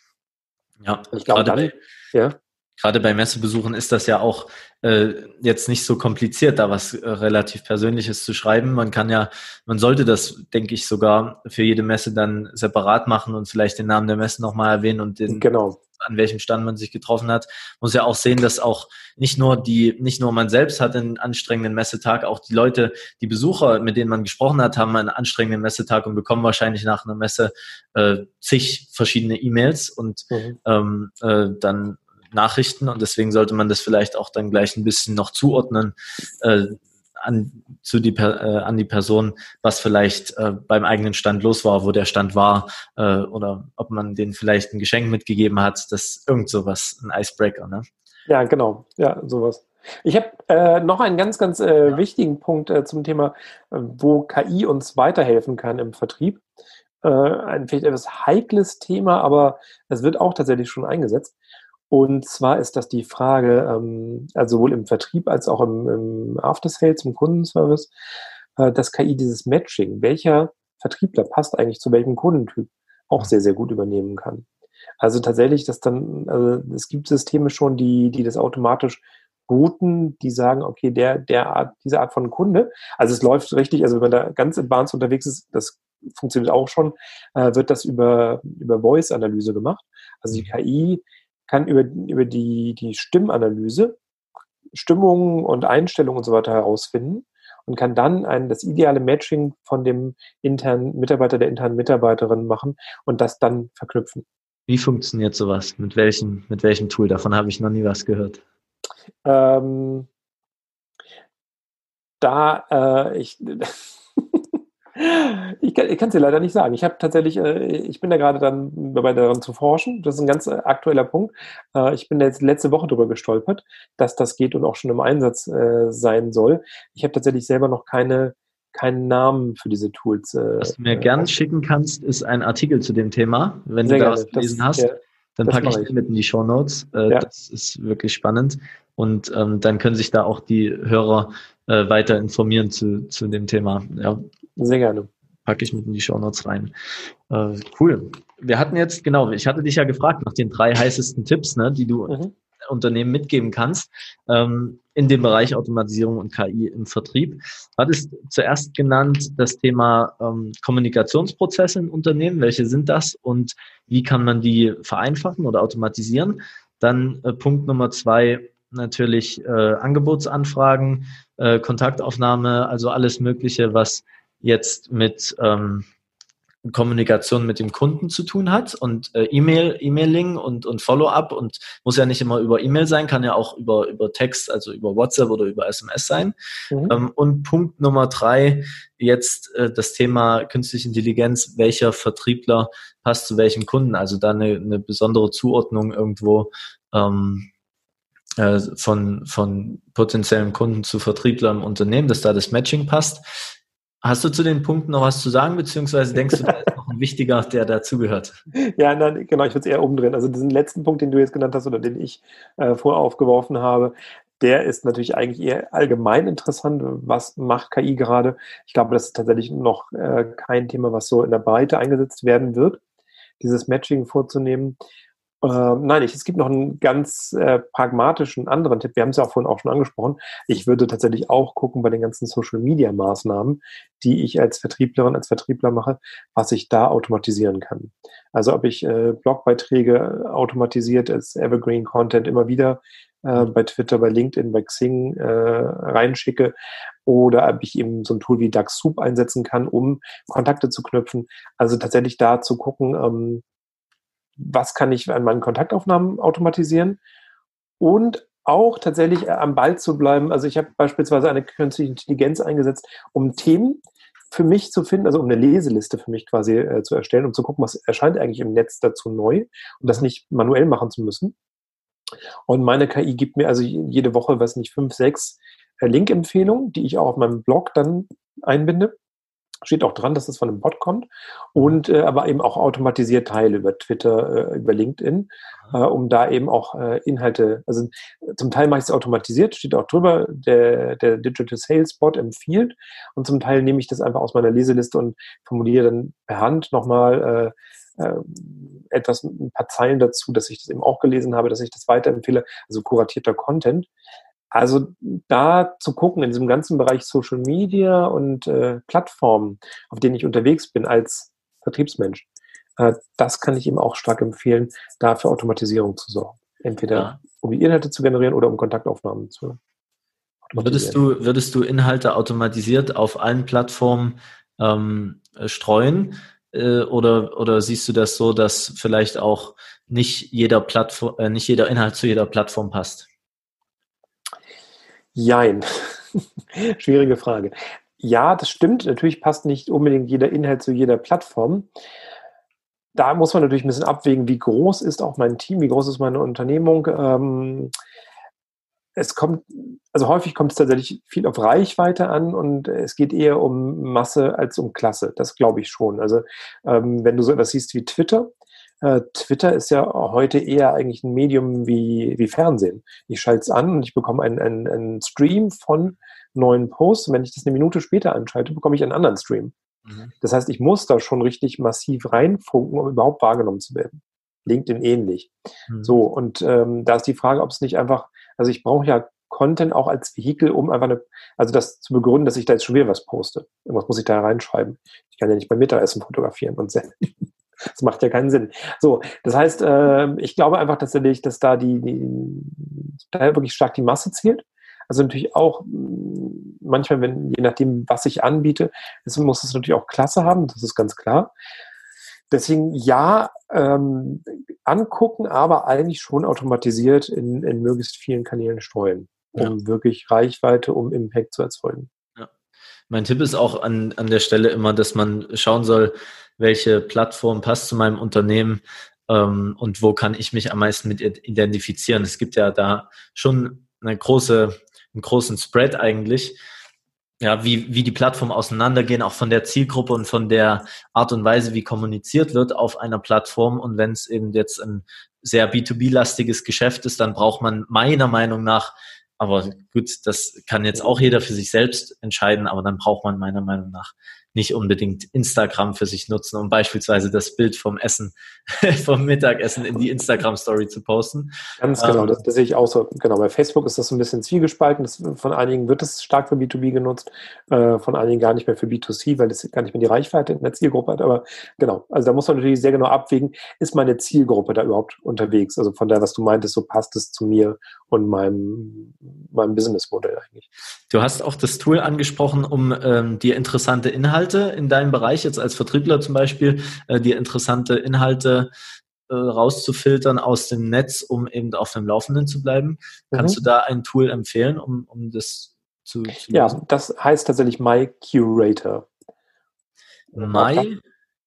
[SPEAKER 1] Ja, ich glaube dann, ja. Gerade bei Messebesuchen ist das ja auch äh, jetzt nicht so kompliziert, da was äh, relativ Persönliches zu schreiben. Man kann ja, man sollte das, denke ich, sogar für jede Messe dann separat machen und vielleicht den Namen der Messe nochmal erwähnen und den,
[SPEAKER 2] genau
[SPEAKER 1] an welchem Stand man sich getroffen hat, muss ja auch sehen, dass auch nicht nur die, nicht nur man selbst hat einen anstrengenden Messetag, auch die Leute, die Besucher, mit denen man gesprochen hat, haben einen anstrengenden Messetag und bekommen wahrscheinlich nach einer Messe äh, zig verschiedene E-Mails und mhm. ähm, äh, dann Nachrichten und deswegen sollte man das vielleicht auch dann gleich ein bisschen noch zuordnen, äh, an, zu die, äh, an die Person, was vielleicht äh, beim eigenen Stand los war, wo der Stand war, äh, oder ob man denen vielleicht ein Geschenk mitgegeben hat, das irgend sowas, ein Icebreaker, ne?
[SPEAKER 2] Ja, genau, ja, sowas. Ich habe äh, noch einen ganz, ganz äh, wichtigen Punkt äh, zum Thema, äh, wo KI uns weiterhelfen kann im Vertrieb. Äh, ein vielleicht etwas heikles Thema, aber es wird auch tatsächlich schon eingesetzt. Und zwar ist das die Frage, ähm, also sowohl im Vertrieb als auch im, im After Sales, im Kundenservice, äh, dass KI dieses Matching, welcher Vertriebler passt eigentlich zu welchem Kundentyp, auch sehr, sehr gut übernehmen kann. Also tatsächlich, dass dann, also es gibt Systeme schon, die, die das automatisch routen, die sagen, okay, der, der Art, diese Art von Kunde, also es läuft richtig, also wenn man da ganz advanced unterwegs ist, das funktioniert auch schon, äh, wird das über, über Voice-Analyse gemacht. Also die KI kann über, über die, die Stimmanalyse Stimmungen und Einstellungen und so weiter herausfinden und kann dann ein, das ideale Matching von dem internen Mitarbeiter, der internen Mitarbeiterin machen und das dann verknüpfen.
[SPEAKER 1] Wie funktioniert sowas? Mit welchem, mit welchem Tool? Davon habe ich noch nie was gehört.
[SPEAKER 2] Ähm, da äh, ich [LAUGHS] Ich kann es dir leider nicht sagen. Ich habe tatsächlich, äh, ich bin da gerade dann dabei daran zu forschen. Das ist ein ganz äh, aktueller Punkt. Äh, ich bin jetzt letzte Woche darüber gestolpert, dass das geht und auch schon im Einsatz äh, sein soll. Ich habe tatsächlich selber noch keine keinen Namen für diese Tools.
[SPEAKER 1] Äh, Was du mir äh, gern schicken kannst, ist ein Artikel zu dem Thema. Wenn du da was gelesen hast, ja, dann packe ich den mit in die Show Notes. Äh, ja. Das ist wirklich spannend. Und ähm, dann können sich da auch die Hörer äh, weiter informieren zu, zu dem Thema. Ja.
[SPEAKER 2] Sehr gerne.
[SPEAKER 1] Packe ich mit in die Show Notes rein. Äh, cool. Wir hatten jetzt, genau, ich hatte dich ja gefragt nach den drei heißesten Tipps, ne, die du mhm. Unternehmen mitgeben kannst ähm, in dem Bereich Automatisierung und KI im Vertrieb. Du hattest zuerst genannt das Thema ähm, Kommunikationsprozesse in Unternehmen. Welche sind das und wie kann man die vereinfachen oder automatisieren? Dann äh, Punkt Nummer zwei, natürlich äh, Angebotsanfragen, äh, Kontaktaufnahme, also alles Mögliche, was jetzt mit ähm, Kommunikation mit dem Kunden zu tun hat und äh, E-Mail, E-Mailing und, und Follow-up und muss ja nicht immer über E-Mail sein, kann ja auch über, über Text, also über WhatsApp oder über SMS sein. Mhm. Ähm, und Punkt Nummer drei, jetzt äh, das Thema künstliche Intelligenz, welcher Vertriebler passt zu welchem Kunden, also da eine, eine besondere Zuordnung irgendwo ähm, äh, von, von potenziellen Kunden zu Vertrieblern im Unternehmen, dass da das Matching passt. Hast du zu den Punkten noch was zu sagen, beziehungsweise denkst du, da ist noch ein wichtiger, der dazugehört? [LAUGHS]
[SPEAKER 2] Ja, nein, genau, ich würde es eher umdrehen. Also diesen letzten Punkt, den du jetzt genannt hast oder den ich äh, vorher aufgeworfen habe, der ist natürlich eigentlich eher allgemein interessant. Was macht KI gerade? Ich glaube, das ist tatsächlich noch äh, kein Thema, was so in der Breite eingesetzt werden wird, dieses Matching vorzunehmen. Ähm, nein, ich, es gibt noch einen ganz äh, pragmatischen anderen Tipp. Wir haben es ja auch vorhin auch schon angesprochen. Ich würde tatsächlich auch gucken bei den ganzen Social Media Maßnahmen, die ich als Vertrieblerin, als Vertriebler mache, was ich da automatisieren kann. Also ob ich äh, Blogbeiträge automatisiert als Evergreen Content immer wieder äh, bei Twitter, bei LinkedIn, bei Xing äh, reinschicke oder ob ich eben so ein Tool wie DuckSoup einsetzen kann, um Kontakte zu knüpfen. Also tatsächlich da zu gucken, ähm, was kann ich an meinen Kontaktaufnahmen automatisieren und auch tatsächlich äh, am Ball zu bleiben. Also ich habe beispielsweise eine künstliche Intelligenz eingesetzt, um Themen für mich zu finden, also um eine Leseliste für mich quasi äh, zu erstellen, um zu gucken, was erscheint eigentlich im Netz dazu neu und das nicht manuell machen zu müssen. Und meine KI gibt mir also jede Woche, weiß nicht, fünf, sechs äh, Link-Empfehlungen, die ich auch auf meinem Blog dann einbinde. Steht auch dran, dass es von einem Bot kommt und äh, aber eben auch automatisiert teile über Twitter, äh, über LinkedIn, äh, um da eben auch äh, Inhalte, also zum Teil mache ich es automatisiert, steht auch drüber, der, der Digital Sales Bot empfiehlt und zum Teil nehme ich das einfach aus meiner Leseliste und formuliere dann per Hand nochmal äh, äh, etwas, ein paar Zeilen dazu, dass ich das eben auch gelesen habe, dass ich das weiterempfehle, also kuratierter Content. Also da zu gucken in diesem ganzen Bereich Social Media und äh, Plattformen, auf denen ich unterwegs bin als Vertriebsmensch, äh, das kann ich ihm auch stark empfehlen, da für Automatisierung zu sorgen. Entweder ja. um die Inhalte zu generieren oder um Kontaktaufnahmen zu.
[SPEAKER 1] Würdest du, würdest du Inhalte automatisiert auf allen Plattformen ähm, streuen? Äh, oder, oder siehst du das so, dass vielleicht auch nicht jeder Plattform, äh, nicht jeder Inhalt zu jeder Plattform passt?
[SPEAKER 2] Jein. [LAUGHS] Schwierige Frage. Ja, das stimmt. Natürlich passt nicht unbedingt jeder Inhalt zu jeder Plattform. Da muss man natürlich ein bisschen abwägen, wie groß ist auch mein Team, wie groß ist meine Unternehmung. Ähm, es kommt, also häufig kommt es tatsächlich viel auf Reichweite an und es geht eher um Masse als um Klasse. Das glaube ich schon. Also ähm, wenn du so etwas siehst wie Twitter, äh, Twitter ist ja heute eher eigentlich ein Medium wie, wie Fernsehen. Ich schalte es an und ich bekomme einen, einen, einen Stream von neuen Posts. Und wenn ich das eine Minute später anschalte, bekomme ich einen anderen Stream. Mhm. Das heißt, ich muss da schon richtig massiv reinfunken, um überhaupt wahrgenommen zu werden. LinkedIn ähnlich. Mhm. So, und ähm, da ist die Frage, ob es nicht einfach, also ich brauche ja Content auch als Vehikel, um einfach eine, also das zu begründen, dass ich da jetzt schon wieder was poste. Irgendwas muss ich da reinschreiben. Ich kann ja nicht beim Mittagessen fotografieren und senden. Das macht ja keinen Sinn. So, das heißt, äh, ich glaube einfach tatsächlich, dass da die, die da wirklich stark die Masse zählt. Also natürlich auch mm, manchmal, wenn, je nachdem, was ich anbiete, es muss es natürlich auch Klasse haben, das ist ganz klar. Deswegen ja, ähm, angucken, aber eigentlich schon automatisiert in, in möglichst vielen Kanälen streuen, um ja. wirklich Reichweite, um Impact zu erzeugen.
[SPEAKER 1] Ja. Mein Tipp ist auch an, an der Stelle immer, dass man schauen soll, welche Plattform passt zu meinem Unternehmen ähm, und wo kann ich mich am meisten mit identifizieren. Es gibt ja da schon eine große, einen großen Spread eigentlich, ja, wie, wie die Plattformen auseinandergehen, auch von der Zielgruppe und von der Art und Weise, wie kommuniziert wird auf einer Plattform. Und wenn es eben jetzt ein sehr B2B-lastiges Geschäft ist, dann braucht man meiner Meinung nach aber gut, das kann jetzt auch jeder für sich selbst entscheiden, aber dann braucht man meiner Meinung nach nicht unbedingt Instagram für sich nutzen, um beispielsweise das Bild vom Essen, [LAUGHS] vom Mittagessen in die Instagram-Story zu posten.
[SPEAKER 2] Ganz genau, ähm, das, das, sehe ich auch so. Genau, bei Facebook ist das so ein bisschen zwiegespalten. Das, von einigen wird es stark für B2B genutzt, äh, von einigen gar nicht mehr für B2C, weil es gar nicht mehr die Reichweite in der Zielgruppe hat. Aber genau, also da muss man natürlich sehr genau abwägen, ist meine Zielgruppe da überhaupt unterwegs? Also von der, was du meintest, so passt es zu mir und meinem, meinem Businessmodell eigentlich.
[SPEAKER 1] Du hast auch das Tool angesprochen, um ähm, dir interessante Inhalte in deinem Bereich, jetzt als Vertriebler zum Beispiel, äh, dir interessante Inhalte äh, rauszufiltern aus dem Netz, um eben auf dem Laufenden zu bleiben. Kannst mhm. du da ein Tool empfehlen, um, um das zu, zu
[SPEAKER 2] Ja, das heißt tatsächlich My Curator.
[SPEAKER 1] My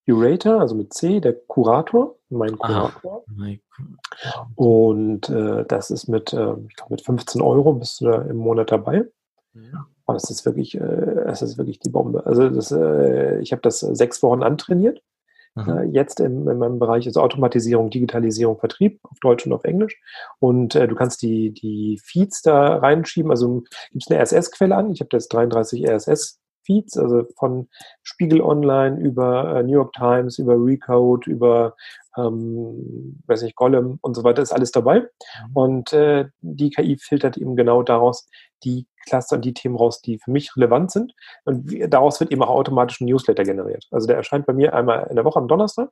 [SPEAKER 2] Curator, also mit C, der Kurator, mein Kurator. Ah, und äh, das ist mit, äh, ich glaube, mit 15 Euro bist du da im Monat dabei. Ja. Und das ist wirklich, äh, das ist wirklich die Bombe. Also das, äh, ich habe das sechs Wochen antrainiert. Äh, jetzt in, in, meinem Bereich ist Automatisierung, Digitalisierung, Vertrieb auf Deutsch und auf Englisch. Und äh, du kannst die, die Feeds da reinschieben. Also gibt es eine RSS-Quelle an. Ich habe jetzt 33 RSS Feeds, also von Spiegel Online über äh, New York Times, über Recode, über ähm, weiß nicht, Golem und so weiter ist alles dabei. Mhm. Und äh, die KI filtert eben genau daraus die Cluster die Themen raus, die für mich relevant sind. Und daraus wird eben auch automatisch ein Newsletter generiert. Also der erscheint bei mir einmal in der Woche am Donnerstag.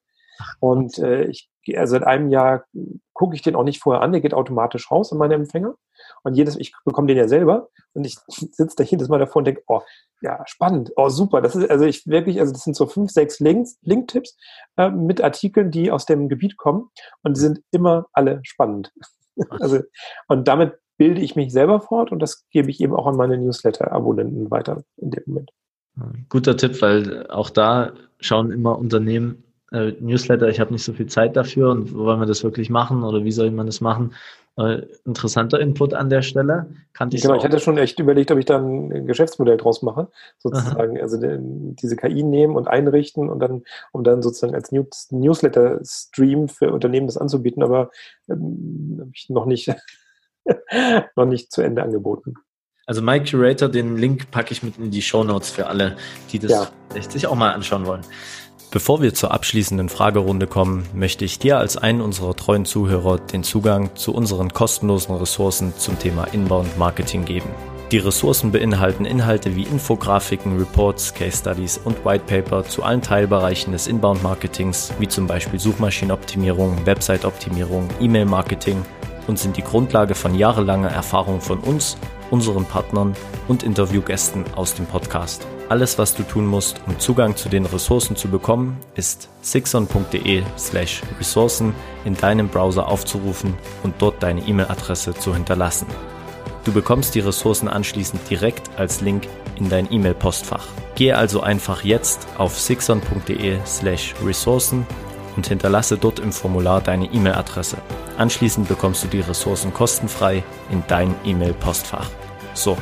[SPEAKER 2] Und äh, ich, also seit einem Jahr gucke ich den auch nicht vorher an, der geht automatisch raus in meine Empfänger. Und jedes, ich bekomme den ja selber und ich [LAUGHS] sitze da jedes Mal davor und denke, oh, ja, spannend, oh, super. Das ist also ich wirklich, also das sind so fünf, sechs Links, Link-Tipps äh, mit Artikeln, die aus dem Gebiet kommen und die sind immer alle spannend. [LAUGHS] also, und damit bilde ich mich selber fort und das gebe ich eben auch an meine Newsletter-Abonnenten weiter in dem Moment.
[SPEAKER 1] Guter Tipp, weil auch da schauen immer Unternehmen, äh, Newsletter, ich habe nicht so viel Zeit dafür und wollen wir das wirklich machen oder wie soll man das machen? Äh, interessanter Input an der Stelle.
[SPEAKER 2] Kannte ich genau, ich hatte schon echt überlegt, ob ich da ein Geschäftsmodell draus mache, sozusagen. Aha. Also diese KI nehmen und einrichten und dann, um dann sozusagen als News Newsletter-Stream für Unternehmen das anzubieten, aber ähm, habe ich noch nicht, [LAUGHS] noch nicht zu Ende angeboten.
[SPEAKER 1] Also My Curator, den Link packe ich mit in die Show Notes für alle, die das ja. sich auch mal anschauen wollen. Bevor wir zur abschließenden Fragerunde kommen, möchte ich dir als einen unserer treuen Zuhörer den Zugang zu unseren kostenlosen Ressourcen zum Thema Inbound Marketing geben. Die Ressourcen beinhalten Inhalte wie Infografiken, Reports, Case Studies und White Paper zu allen Teilbereichen des Inbound Marketings, wie zum Beispiel Suchmaschinenoptimierung, Website-Optimierung, E-Mail-Marketing und sind die Grundlage von jahrelanger Erfahrung von uns, unseren Partnern und Interviewgästen aus dem Podcast. Alles, was du tun musst, um Zugang zu den Ressourcen zu bekommen, ist sixon.de slash Ressourcen in deinem Browser aufzurufen und dort deine E-Mail-Adresse zu hinterlassen. Du bekommst die Ressourcen anschließend direkt als Link in dein E-Mail-Postfach. Gehe also einfach jetzt auf sixon.de slash Ressourcen und hinterlasse dort im Formular deine E-Mail-Adresse. Anschließend bekommst du die Ressourcen kostenfrei in dein E-Mail-Postfach. So,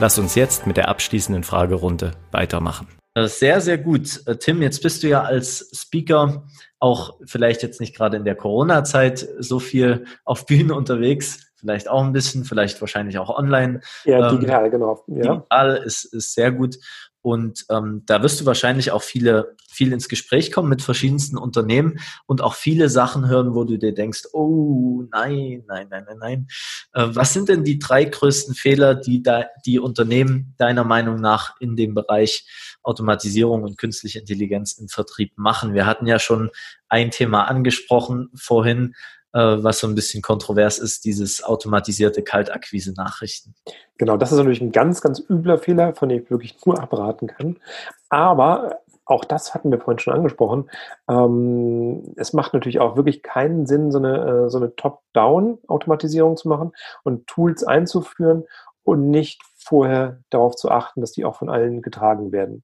[SPEAKER 1] Lass uns jetzt mit der abschließenden Fragerunde weitermachen. Äh, sehr, sehr gut. Äh, Tim, jetzt bist du ja als Speaker auch vielleicht jetzt nicht gerade in der Corona-Zeit so viel auf Bühnen unterwegs, vielleicht auch ein bisschen, vielleicht wahrscheinlich auch online.
[SPEAKER 2] Ja, digital, ähm, genau.
[SPEAKER 1] Ja. Digital ist, ist sehr gut. Und ähm, da wirst du wahrscheinlich auch viele, viel ins Gespräch kommen mit verschiedensten Unternehmen und auch viele Sachen hören, wo du dir denkst, oh nein, nein, nein, nein, nein. Äh, was sind denn die drei größten Fehler, die da, die Unternehmen deiner Meinung nach in dem Bereich Automatisierung und künstliche Intelligenz im Vertrieb machen? Wir hatten ja schon ein Thema angesprochen vorhin, was so ein bisschen kontrovers ist, dieses automatisierte Kaltakquise-Nachrichten.
[SPEAKER 2] Genau, das ist natürlich ein ganz, ganz übler Fehler, von dem ich wirklich nur abraten kann. Aber auch das hatten wir vorhin schon angesprochen. Ähm, es macht natürlich auch wirklich keinen Sinn, so eine, äh, so eine Top-Down-Automatisierung zu machen und Tools einzuführen und nicht vorher darauf zu achten, dass die auch von allen getragen werden.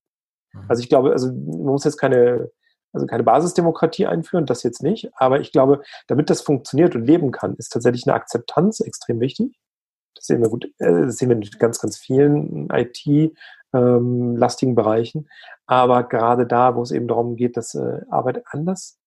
[SPEAKER 2] Mhm. Also ich glaube, also man muss jetzt keine also keine Basisdemokratie einführen, das jetzt nicht. Aber ich glaube, damit das funktioniert und leben kann, ist tatsächlich eine Akzeptanz extrem wichtig. Das sehen wir gut, äh, das sehen wir in ganz, ganz vielen IT-lastigen ähm, Bereichen. Aber gerade da, wo es eben darum geht, dass äh, Arbeit anders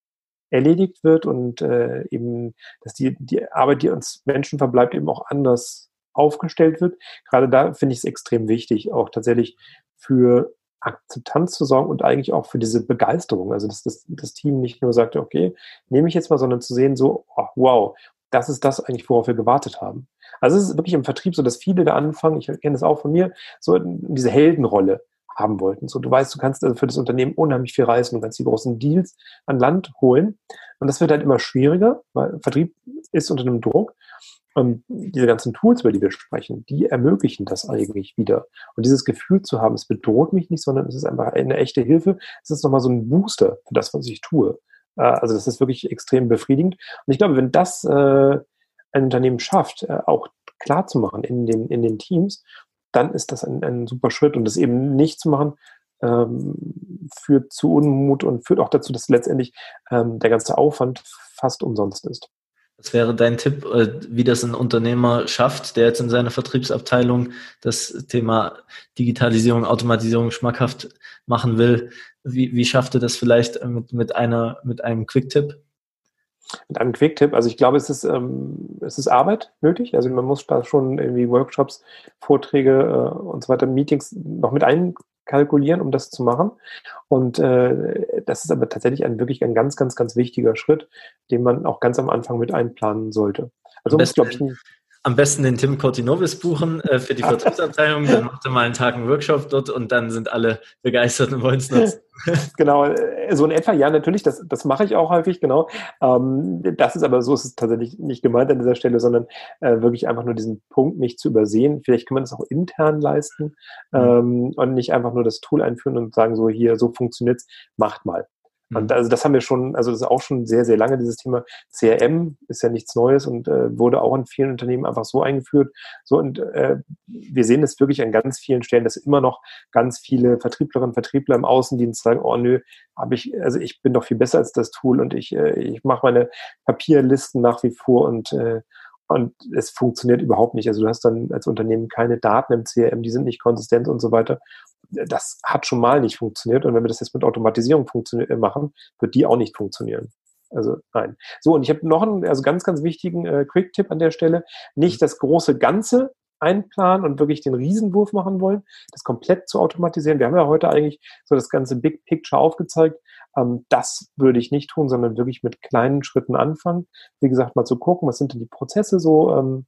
[SPEAKER 2] erledigt wird und äh, eben, dass die, die Arbeit, die uns Menschen verbleibt, eben auch anders aufgestellt wird. Gerade da finde ich es extrem wichtig, auch tatsächlich für Akzeptanz zu sorgen und eigentlich auch für diese Begeisterung. Also, dass das, das Team nicht nur sagt, okay, nehme ich jetzt mal, sondern zu sehen, so, oh, wow, das ist das eigentlich, worauf wir gewartet haben. Also es ist wirklich im Vertrieb so, dass viele da anfangen, ich kenne das auch von mir, so diese Heldenrolle haben wollten. So, du weißt, du kannst also für das Unternehmen unheimlich viel reißen, und kannst die großen Deals an Land holen. Und das wird halt immer schwieriger, weil Vertrieb ist unter einem Druck. Und diese ganzen Tools, über die wir sprechen, die ermöglichen das eigentlich wieder. Und dieses Gefühl zu haben, es bedroht mich nicht, sondern es ist einfach eine echte Hilfe. Es ist nochmal so ein Booster für das, was ich tue. Äh, also das ist wirklich extrem befriedigend. Und ich glaube, wenn das äh, ein Unternehmen schafft, äh, auch klar zu machen in den, in den Teams, dann ist das ein, ein super Schritt. Und das eben nicht zu machen, ähm, führt zu Unmut und führt auch dazu, dass letztendlich ähm, der ganze Aufwand fast umsonst ist.
[SPEAKER 1] Was wäre dein Tipp, äh, wie das ein Unternehmer schafft, der jetzt in seiner Vertriebsabteilung das Thema Digitalisierung, Automatisierung schmackhaft machen will? Wie, wie schafft er das vielleicht mit, mit, einer, mit einem Quick-Tipp?
[SPEAKER 2] Mit einem Quick-Tipp, also ich glaube, es ist, ähm, es ist Arbeit nötig. Also man muss da schon irgendwie Workshops, Vorträge äh, und so weiter, Meetings noch mit ein, kalkulieren, um das zu machen. Und äh, das ist aber tatsächlich ein wirklich ein ganz, ganz, ganz wichtiger Schritt, den man auch ganz am Anfang mit einplanen sollte.
[SPEAKER 1] Also muss, glaube ich, am besten den Tim Cortinovis buchen äh, für die [LAUGHS] Vertriebsabteilung. Dann macht er mal einen Tag einen Workshop dort und dann sind alle begeistert und wollen es nutzen. [LAUGHS]
[SPEAKER 2] genau, äh, so in etwa, ja, natürlich, das, das mache ich auch häufig, genau. Ähm, das ist aber so, ist es tatsächlich nicht gemeint an dieser Stelle, sondern äh, wirklich einfach nur diesen Punkt nicht zu übersehen. Vielleicht kann man das auch intern leisten mhm. ähm, und nicht einfach nur das Tool einführen und sagen, so hier, so funktioniert es, macht mal. Und mhm. also das haben wir schon, also das ist auch schon sehr, sehr lange, dieses Thema CRM ist ja nichts Neues und äh, wurde auch in vielen Unternehmen einfach so eingeführt. So und äh, wir sehen es wirklich an ganz vielen Stellen, dass immer noch ganz viele Vertrieblerinnen und Vertriebler im Außendienst sagen, oh nö, habe ich, also ich bin doch viel besser als das Tool und ich, äh, ich mache meine Papierlisten nach wie vor und äh, und es funktioniert überhaupt nicht. Also du hast dann als Unternehmen keine Daten im CRM, die sind nicht konsistent und so weiter das hat schon mal nicht funktioniert. Und wenn wir das jetzt mit Automatisierung äh, machen, wird die auch nicht funktionieren. Also nein. So, und ich habe noch einen also ganz, ganz wichtigen äh, Quick-Tipp an der Stelle. Nicht das große Ganze einplanen und wirklich den Riesenwurf machen wollen, das komplett zu automatisieren. Wir haben ja heute eigentlich so das ganze Big Picture aufgezeigt. Ähm, das würde ich nicht tun, sondern wirklich mit kleinen Schritten anfangen. Wie gesagt, mal zu gucken, was sind denn die Prozesse so, ähm,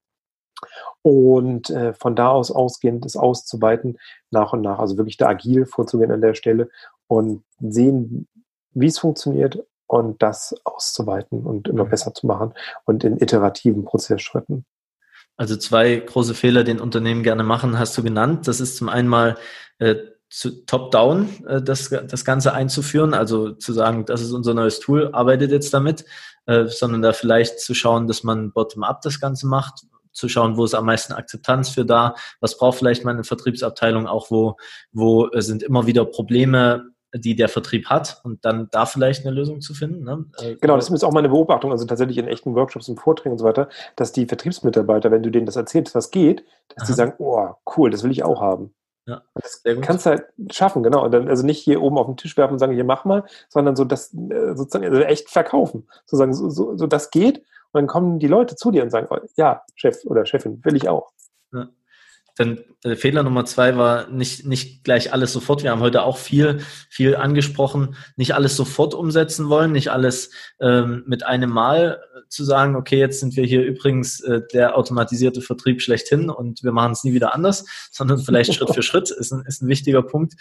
[SPEAKER 2] und äh, von da aus ausgehend das auszuweiten, nach und nach, also wirklich da agil vorzugehen an der Stelle und sehen, wie es funktioniert und das auszuweiten und immer mhm. besser zu machen und in iterativen Prozessschritten.
[SPEAKER 1] Also zwei große Fehler, den Unternehmen gerne machen, hast du genannt. Das ist zum einen mal äh, top-down äh, das, das Ganze einzuführen, also zu sagen, das ist unser neues Tool, arbeitet jetzt damit, äh, sondern da vielleicht zu schauen, dass man bottom-up das Ganze macht zu schauen, wo ist am meisten Akzeptanz für da, was braucht vielleicht meine Vertriebsabteilung auch, wo, wo sind immer wieder Probleme, die der Vertrieb hat und dann da vielleicht eine Lösung zu finden. Ne?
[SPEAKER 2] Äh, genau, das ist auch meine Beobachtung, also tatsächlich in echten Workshops und Vorträgen und so weiter, dass die Vertriebsmitarbeiter, wenn du denen das erzählst, was geht, dass Aha. die sagen, oh, cool, das will ich auch haben. Ja, das kannst du halt schaffen, genau. Und dann, also nicht hier oben auf den Tisch werfen und sagen, hier mach mal, sondern so das äh, sozusagen also echt verkaufen. Sozusagen, so, so, so das geht und dann kommen die Leute zu dir und sagen, oh, ja, Chef oder Chefin, will ich auch. Ja.
[SPEAKER 1] Dann äh, Fehler Nummer zwei war nicht, nicht gleich alles sofort. Wir haben heute auch viel, viel angesprochen, nicht alles sofort umsetzen wollen, nicht alles ähm, mit einem Mal äh, zu sagen, okay, jetzt sind wir hier übrigens äh, der automatisierte Vertrieb schlechthin und wir machen es nie wieder anders, [LAUGHS] sondern vielleicht Schritt für Schritt ist ein, ist ein wichtiger Punkt.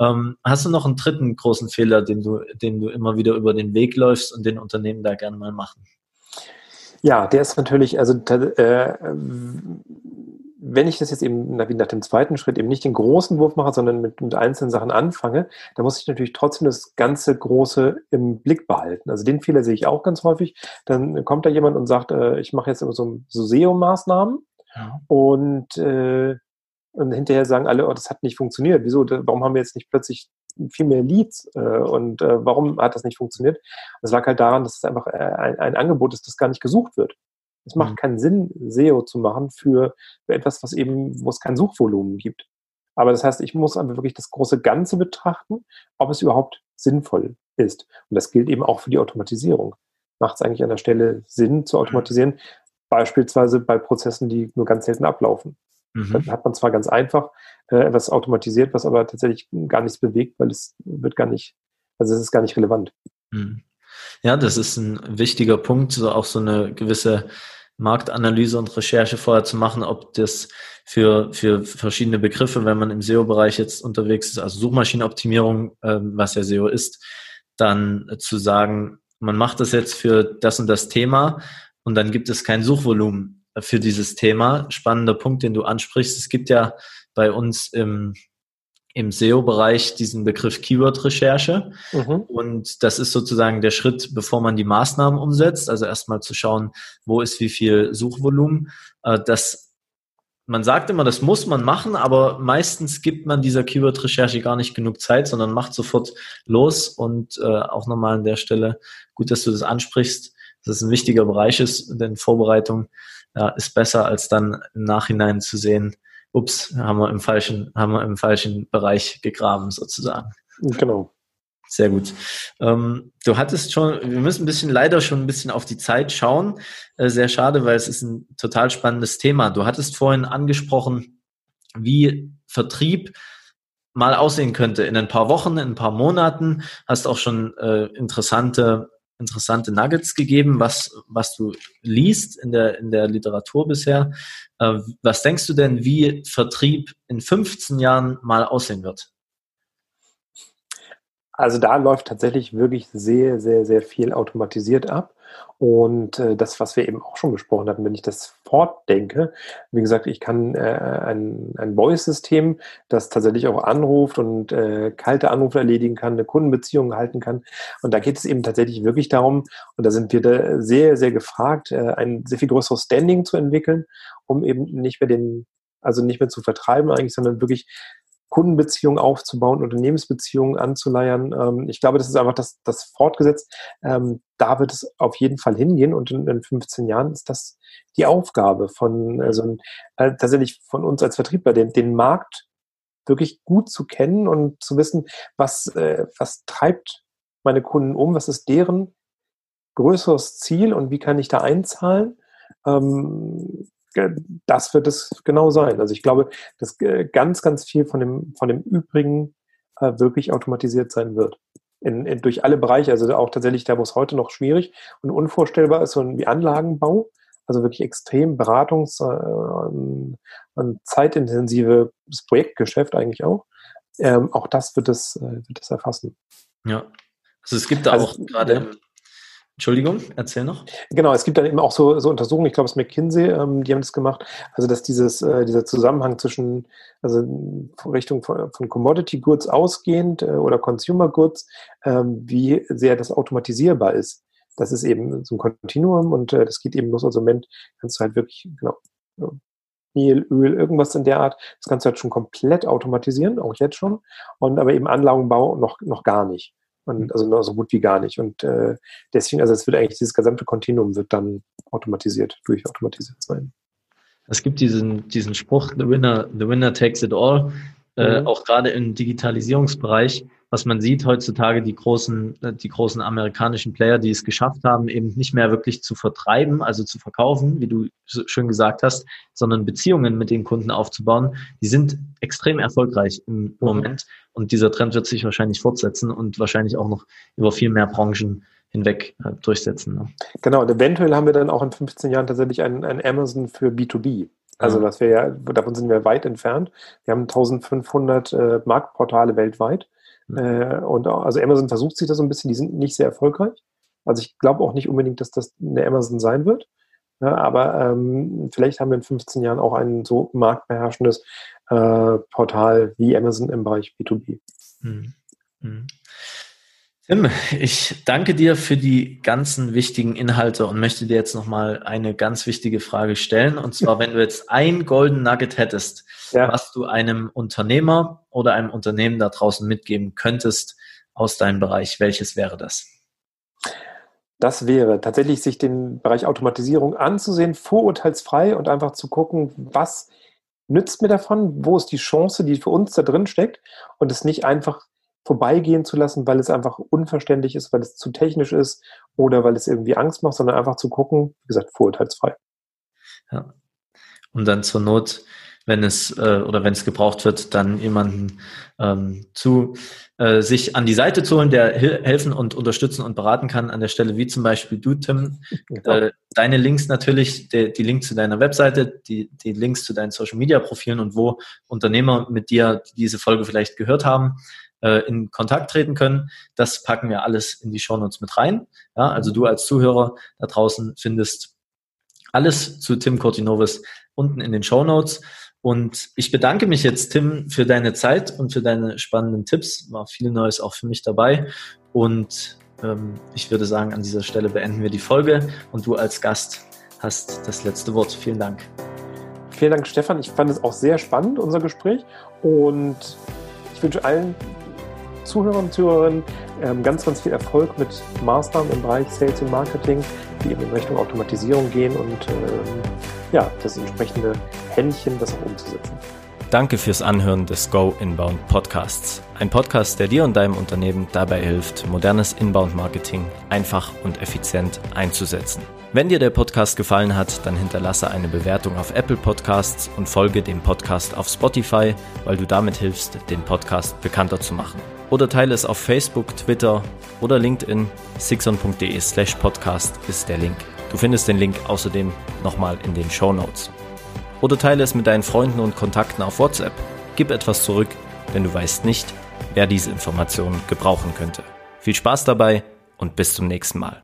[SPEAKER 1] Ähm, hast du noch einen dritten großen Fehler, den du, den du immer wieder über den Weg läufst und den Unternehmen da gerne mal machen?
[SPEAKER 2] Ja, der ist natürlich, also äh, wenn ich das jetzt eben nach, nach, dem zweiten Schritt eben nicht den großen Wurf mache, sondern mit, mit einzelnen Sachen anfange, dann muss ich natürlich trotzdem das ganze Große im Blick behalten. Also den Fehler sehe ich auch ganz häufig. Dann kommt da jemand und sagt, äh, ich mache jetzt immer so, so SEO-Maßnahmen ja. und, äh, und hinterher sagen alle, oh, das hat nicht funktioniert. Wieso? Warum haben wir jetzt nicht plötzlich viel mehr Leads äh, und äh, warum hat das nicht funktioniert? Das lag halt daran, dass es einfach äh, ein, ein Angebot ist, das gar nicht gesucht wird. Es macht mhm. keinen Sinn, SEO zu machen für, für etwas, was eben, wo es kein Suchvolumen gibt. Aber das heißt, ich muss einfach wirklich das große Ganze betrachten, ob es überhaupt sinnvoll ist. Und das gilt eben auch für die Automatisierung. Macht es eigentlich an der Stelle Sinn zu automatisieren? Beispielsweise bei Prozessen, die nur ganz selten ablaufen. Mhm. Dann hat man zwar ganz einfach äh, etwas automatisiert, was aber tatsächlich gar nichts bewegt, weil es wird gar nicht, also es ist gar nicht relevant.
[SPEAKER 1] Mhm. Ja, das ist ein wichtiger Punkt, so auch so eine gewisse Marktanalyse und Recherche vorher zu machen, ob das für, für verschiedene Begriffe, wenn man im SEO-Bereich jetzt unterwegs ist, also Suchmaschinenoptimierung, äh, was ja SEO ist, dann zu sagen, man macht das jetzt für das und das Thema und dann gibt es kein Suchvolumen für dieses Thema. Spannender Punkt, den du ansprichst. Es gibt ja bei uns im, im SEO-Bereich diesen Begriff Keyword-Recherche. Mhm. Und das ist sozusagen der Schritt, bevor man die Maßnahmen umsetzt. Also erstmal zu schauen, wo ist wie viel Suchvolumen. Äh, das man sagt immer, das muss man machen, aber meistens gibt man dieser Keyword-Recherche gar nicht genug Zeit, sondern macht sofort los. Und äh, auch nochmal an der Stelle, gut, dass du das ansprichst, dass es ein wichtiger Bereich ist, denn Vorbereitung ja, ist besser, als dann im Nachhinein zu sehen, ups, haben wir im falschen, haben wir im falschen Bereich gegraben sozusagen.
[SPEAKER 2] Genau.
[SPEAKER 1] Sehr gut. Ähm, du hattest schon, wir müssen ein bisschen leider schon ein bisschen auf die Zeit schauen. Äh, sehr schade, weil es ist ein total spannendes Thema. Du hattest vorhin angesprochen, wie Vertrieb mal aussehen könnte in ein paar Wochen, in ein paar Monaten. Hast auch schon äh, interessante interessante Nuggets gegeben, was, was du liest in der, in der Literatur bisher. Äh, was denkst du denn, wie Vertrieb in 15 Jahren mal aussehen wird?
[SPEAKER 2] Also da läuft tatsächlich wirklich sehr, sehr, sehr viel automatisiert ab. Und äh, das, was wir eben auch schon besprochen hatten, wenn ich das fortdenke, wie gesagt, ich kann äh, ein, ein Voice-System, das tatsächlich auch anruft und äh, kalte Anrufe erledigen kann, eine Kundenbeziehung halten kann. Und da geht es eben tatsächlich wirklich darum, und da sind wir da sehr, sehr gefragt, äh, ein sehr viel größeres Standing zu entwickeln, um eben nicht mehr den, also nicht mehr zu vertreiben eigentlich, sondern wirklich Kundenbeziehungen aufzubauen, Unternehmensbeziehungen anzuleiern. Ähm, ich glaube, das ist einfach das, das fortgesetzt. Ähm, da wird es auf jeden Fall hingehen und in, in 15 Jahren ist das die Aufgabe von, also äh, tatsächlich von uns als Vertriebler, den, den Markt wirklich gut zu kennen und zu wissen, was, äh, was treibt meine Kunden um, was ist deren größeres Ziel und wie kann ich da einzahlen. Ähm, das wird es genau sein. Also ich glaube, dass äh, ganz, ganz viel von dem, von dem Übrigen äh, wirklich automatisiert sein wird. In, in, durch alle Bereiche, also auch tatsächlich da, wo es heute noch schwierig und unvorstellbar ist, so wie Anlagenbau, also wirklich extrem beratungs- äh, und zeitintensives Projektgeschäft eigentlich auch. Ähm, auch das wird es, äh, wird es erfassen.
[SPEAKER 1] Ja, also es gibt da also, auch gerade ja. Entschuldigung, erzähl noch.
[SPEAKER 2] Genau, es gibt dann eben auch so, so Untersuchungen, ich glaube, es ist McKinsey, ähm, die haben das gemacht, also dass dieses, äh, dieser Zusammenhang zwischen, also Richtung von, von Commodity Goods ausgehend äh, oder Consumer Goods, ähm, wie sehr das automatisierbar ist. Das ist eben so ein Kontinuum und äh, das geht eben los. Also im Moment kannst du halt wirklich, genau, Mehl, Öl, irgendwas in der Art, das kannst du halt schon komplett automatisieren, auch jetzt schon. Und aber eben Anlagenbau noch, noch gar nicht. Und also nur so gut wie gar nicht. Und äh, deswegen, also es wird eigentlich dieses gesamte Kontinuum wird dann automatisiert, durchautomatisiert sein.
[SPEAKER 1] Es gibt diesen, diesen Spruch, the winner, the winner takes it all, äh, mhm. auch gerade im Digitalisierungsbereich, was man sieht heutzutage, die großen, äh, die großen amerikanischen Player, die es geschafft haben, eben nicht mehr wirklich zu vertreiben, also zu verkaufen, wie du schön gesagt hast, sondern Beziehungen mit den Kunden aufzubauen, die sind extrem erfolgreich im mhm. Moment. Und dieser Trend wird sich wahrscheinlich fortsetzen und wahrscheinlich auch noch über viel mehr Branchen hinweg äh, durchsetzen. Ne?
[SPEAKER 2] Genau, und eventuell haben wir dann auch in 15 Jahren tatsächlich ein, ein Amazon für B2B. Also, was wir ja, davon sind wir weit entfernt. Wir haben 1500 äh, Marktportale weltweit. Äh, und auch, also Amazon versucht sich das so ein bisschen, die sind nicht sehr erfolgreich. Also ich glaube auch nicht unbedingt, dass das eine Amazon sein wird. Ja, aber ähm, vielleicht haben wir in 15 Jahren auch ein so marktbeherrschendes äh, Portal wie Amazon im Bereich B2B. Mhm.
[SPEAKER 1] Mhm. Tim, ich danke dir für die ganzen wichtigen Inhalte und möchte dir jetzt nochmal eine ganz wichtige Frage stellen. Und zwar, [LAUGHS] wenn du jetzt ein Golden Nugget hättest, ja. was du einem Unternehmer oder einem Unternehmen da draußen mitgeben könntest aus deinem Bereich, welches wäre das?
[SPEAKER 2] Das wäre tatsächlich, sich den Bereich Automatisierung anzusehen, vorurteilsfrei und einfach zu gucken, was nützt mir davon, wo ist die Chance, die für uns da drin steckt und es nicht einfach vorbeigehen zu lassen, weil es einfach unverständlich ist, weil es zu technisch ist oder weil es irgendwie Angst macht, sondern einfach zu gucken, wie gesagt, vorurteilsfrei.
[SPEAKER 1] Ja. Und dann zur Not wenn es äh, oder wenn es gebraucht wird, dann jemanden ähm, zu äh, sich an die Seite zu holen, der helfen und unterstützen und beraten kann an der Stelle, wie zum Beispiel du, Tim. Genau. Äh, deine Links natürlich, die, die Links zu deiner Webseite, die, die Links zu deinen Social Media Profilen und wo Unternehmer mit dir diese Folge vielleicht gehört haben, äh, in Kontakt treten können. Das packen wir alles in die Shownotes mit rein. Ja, also du als Zuhörer da draußen findest alles zu Tim Cortinovis unten in den Show Notes. Und ich bedanke mich jetzt, Tim, für deine Zeit und für deine spannenden Tipps. War viel Neues auch für mich dabei. Und ähm, ich würde sagen, an dieser Stelle beenden wir die Folge und du als Gast hast das letzte Wort. Vielen Dank.
[SPEAKER 2] Vielen Dank, Stefan. Ich fand es auch sehr spannend, unser Gespräch. Und ich wünsche allen Zuhörern und Zuhörerinnen ähm, ganz, ganz viel Erfolg mit Maßnahmen im Bereich Sales und Marketing, die eben in Richtung Automatisierung gehen und ähm, ja, das entsprechende Händchen, das auch umzusetzen.
[SPEAKER 1] Danke fürs Anhören des Go Inbound Podcasts. Ein Podcast, der dir und deinem Unternehmen dabei hilft, modernes Inbound-Marketing einfach und effizient einzusetzen. Wenn dir der Podcast gefallen hat, dann hinterlasse eine Bewertung auf Apple Podcasts und folge dem Podcast auf Spotify, weil du damit hilfst, den Podcast bekannter zu machen. Oder teile es auf Facebook, Twitter oder LinkedIn. sixon.de slash podcast ist der Link. Du findest den Link außerdem nochmal in den Show Notes. Oder teile es mit deinen Freunden und Kontakten auf WhatsApp. Gib etwas zurück, denn du weißt nicht, wer diese Informationen gebrauchen könnte. Viel Spaß dabei und bis zum nächsten Mal.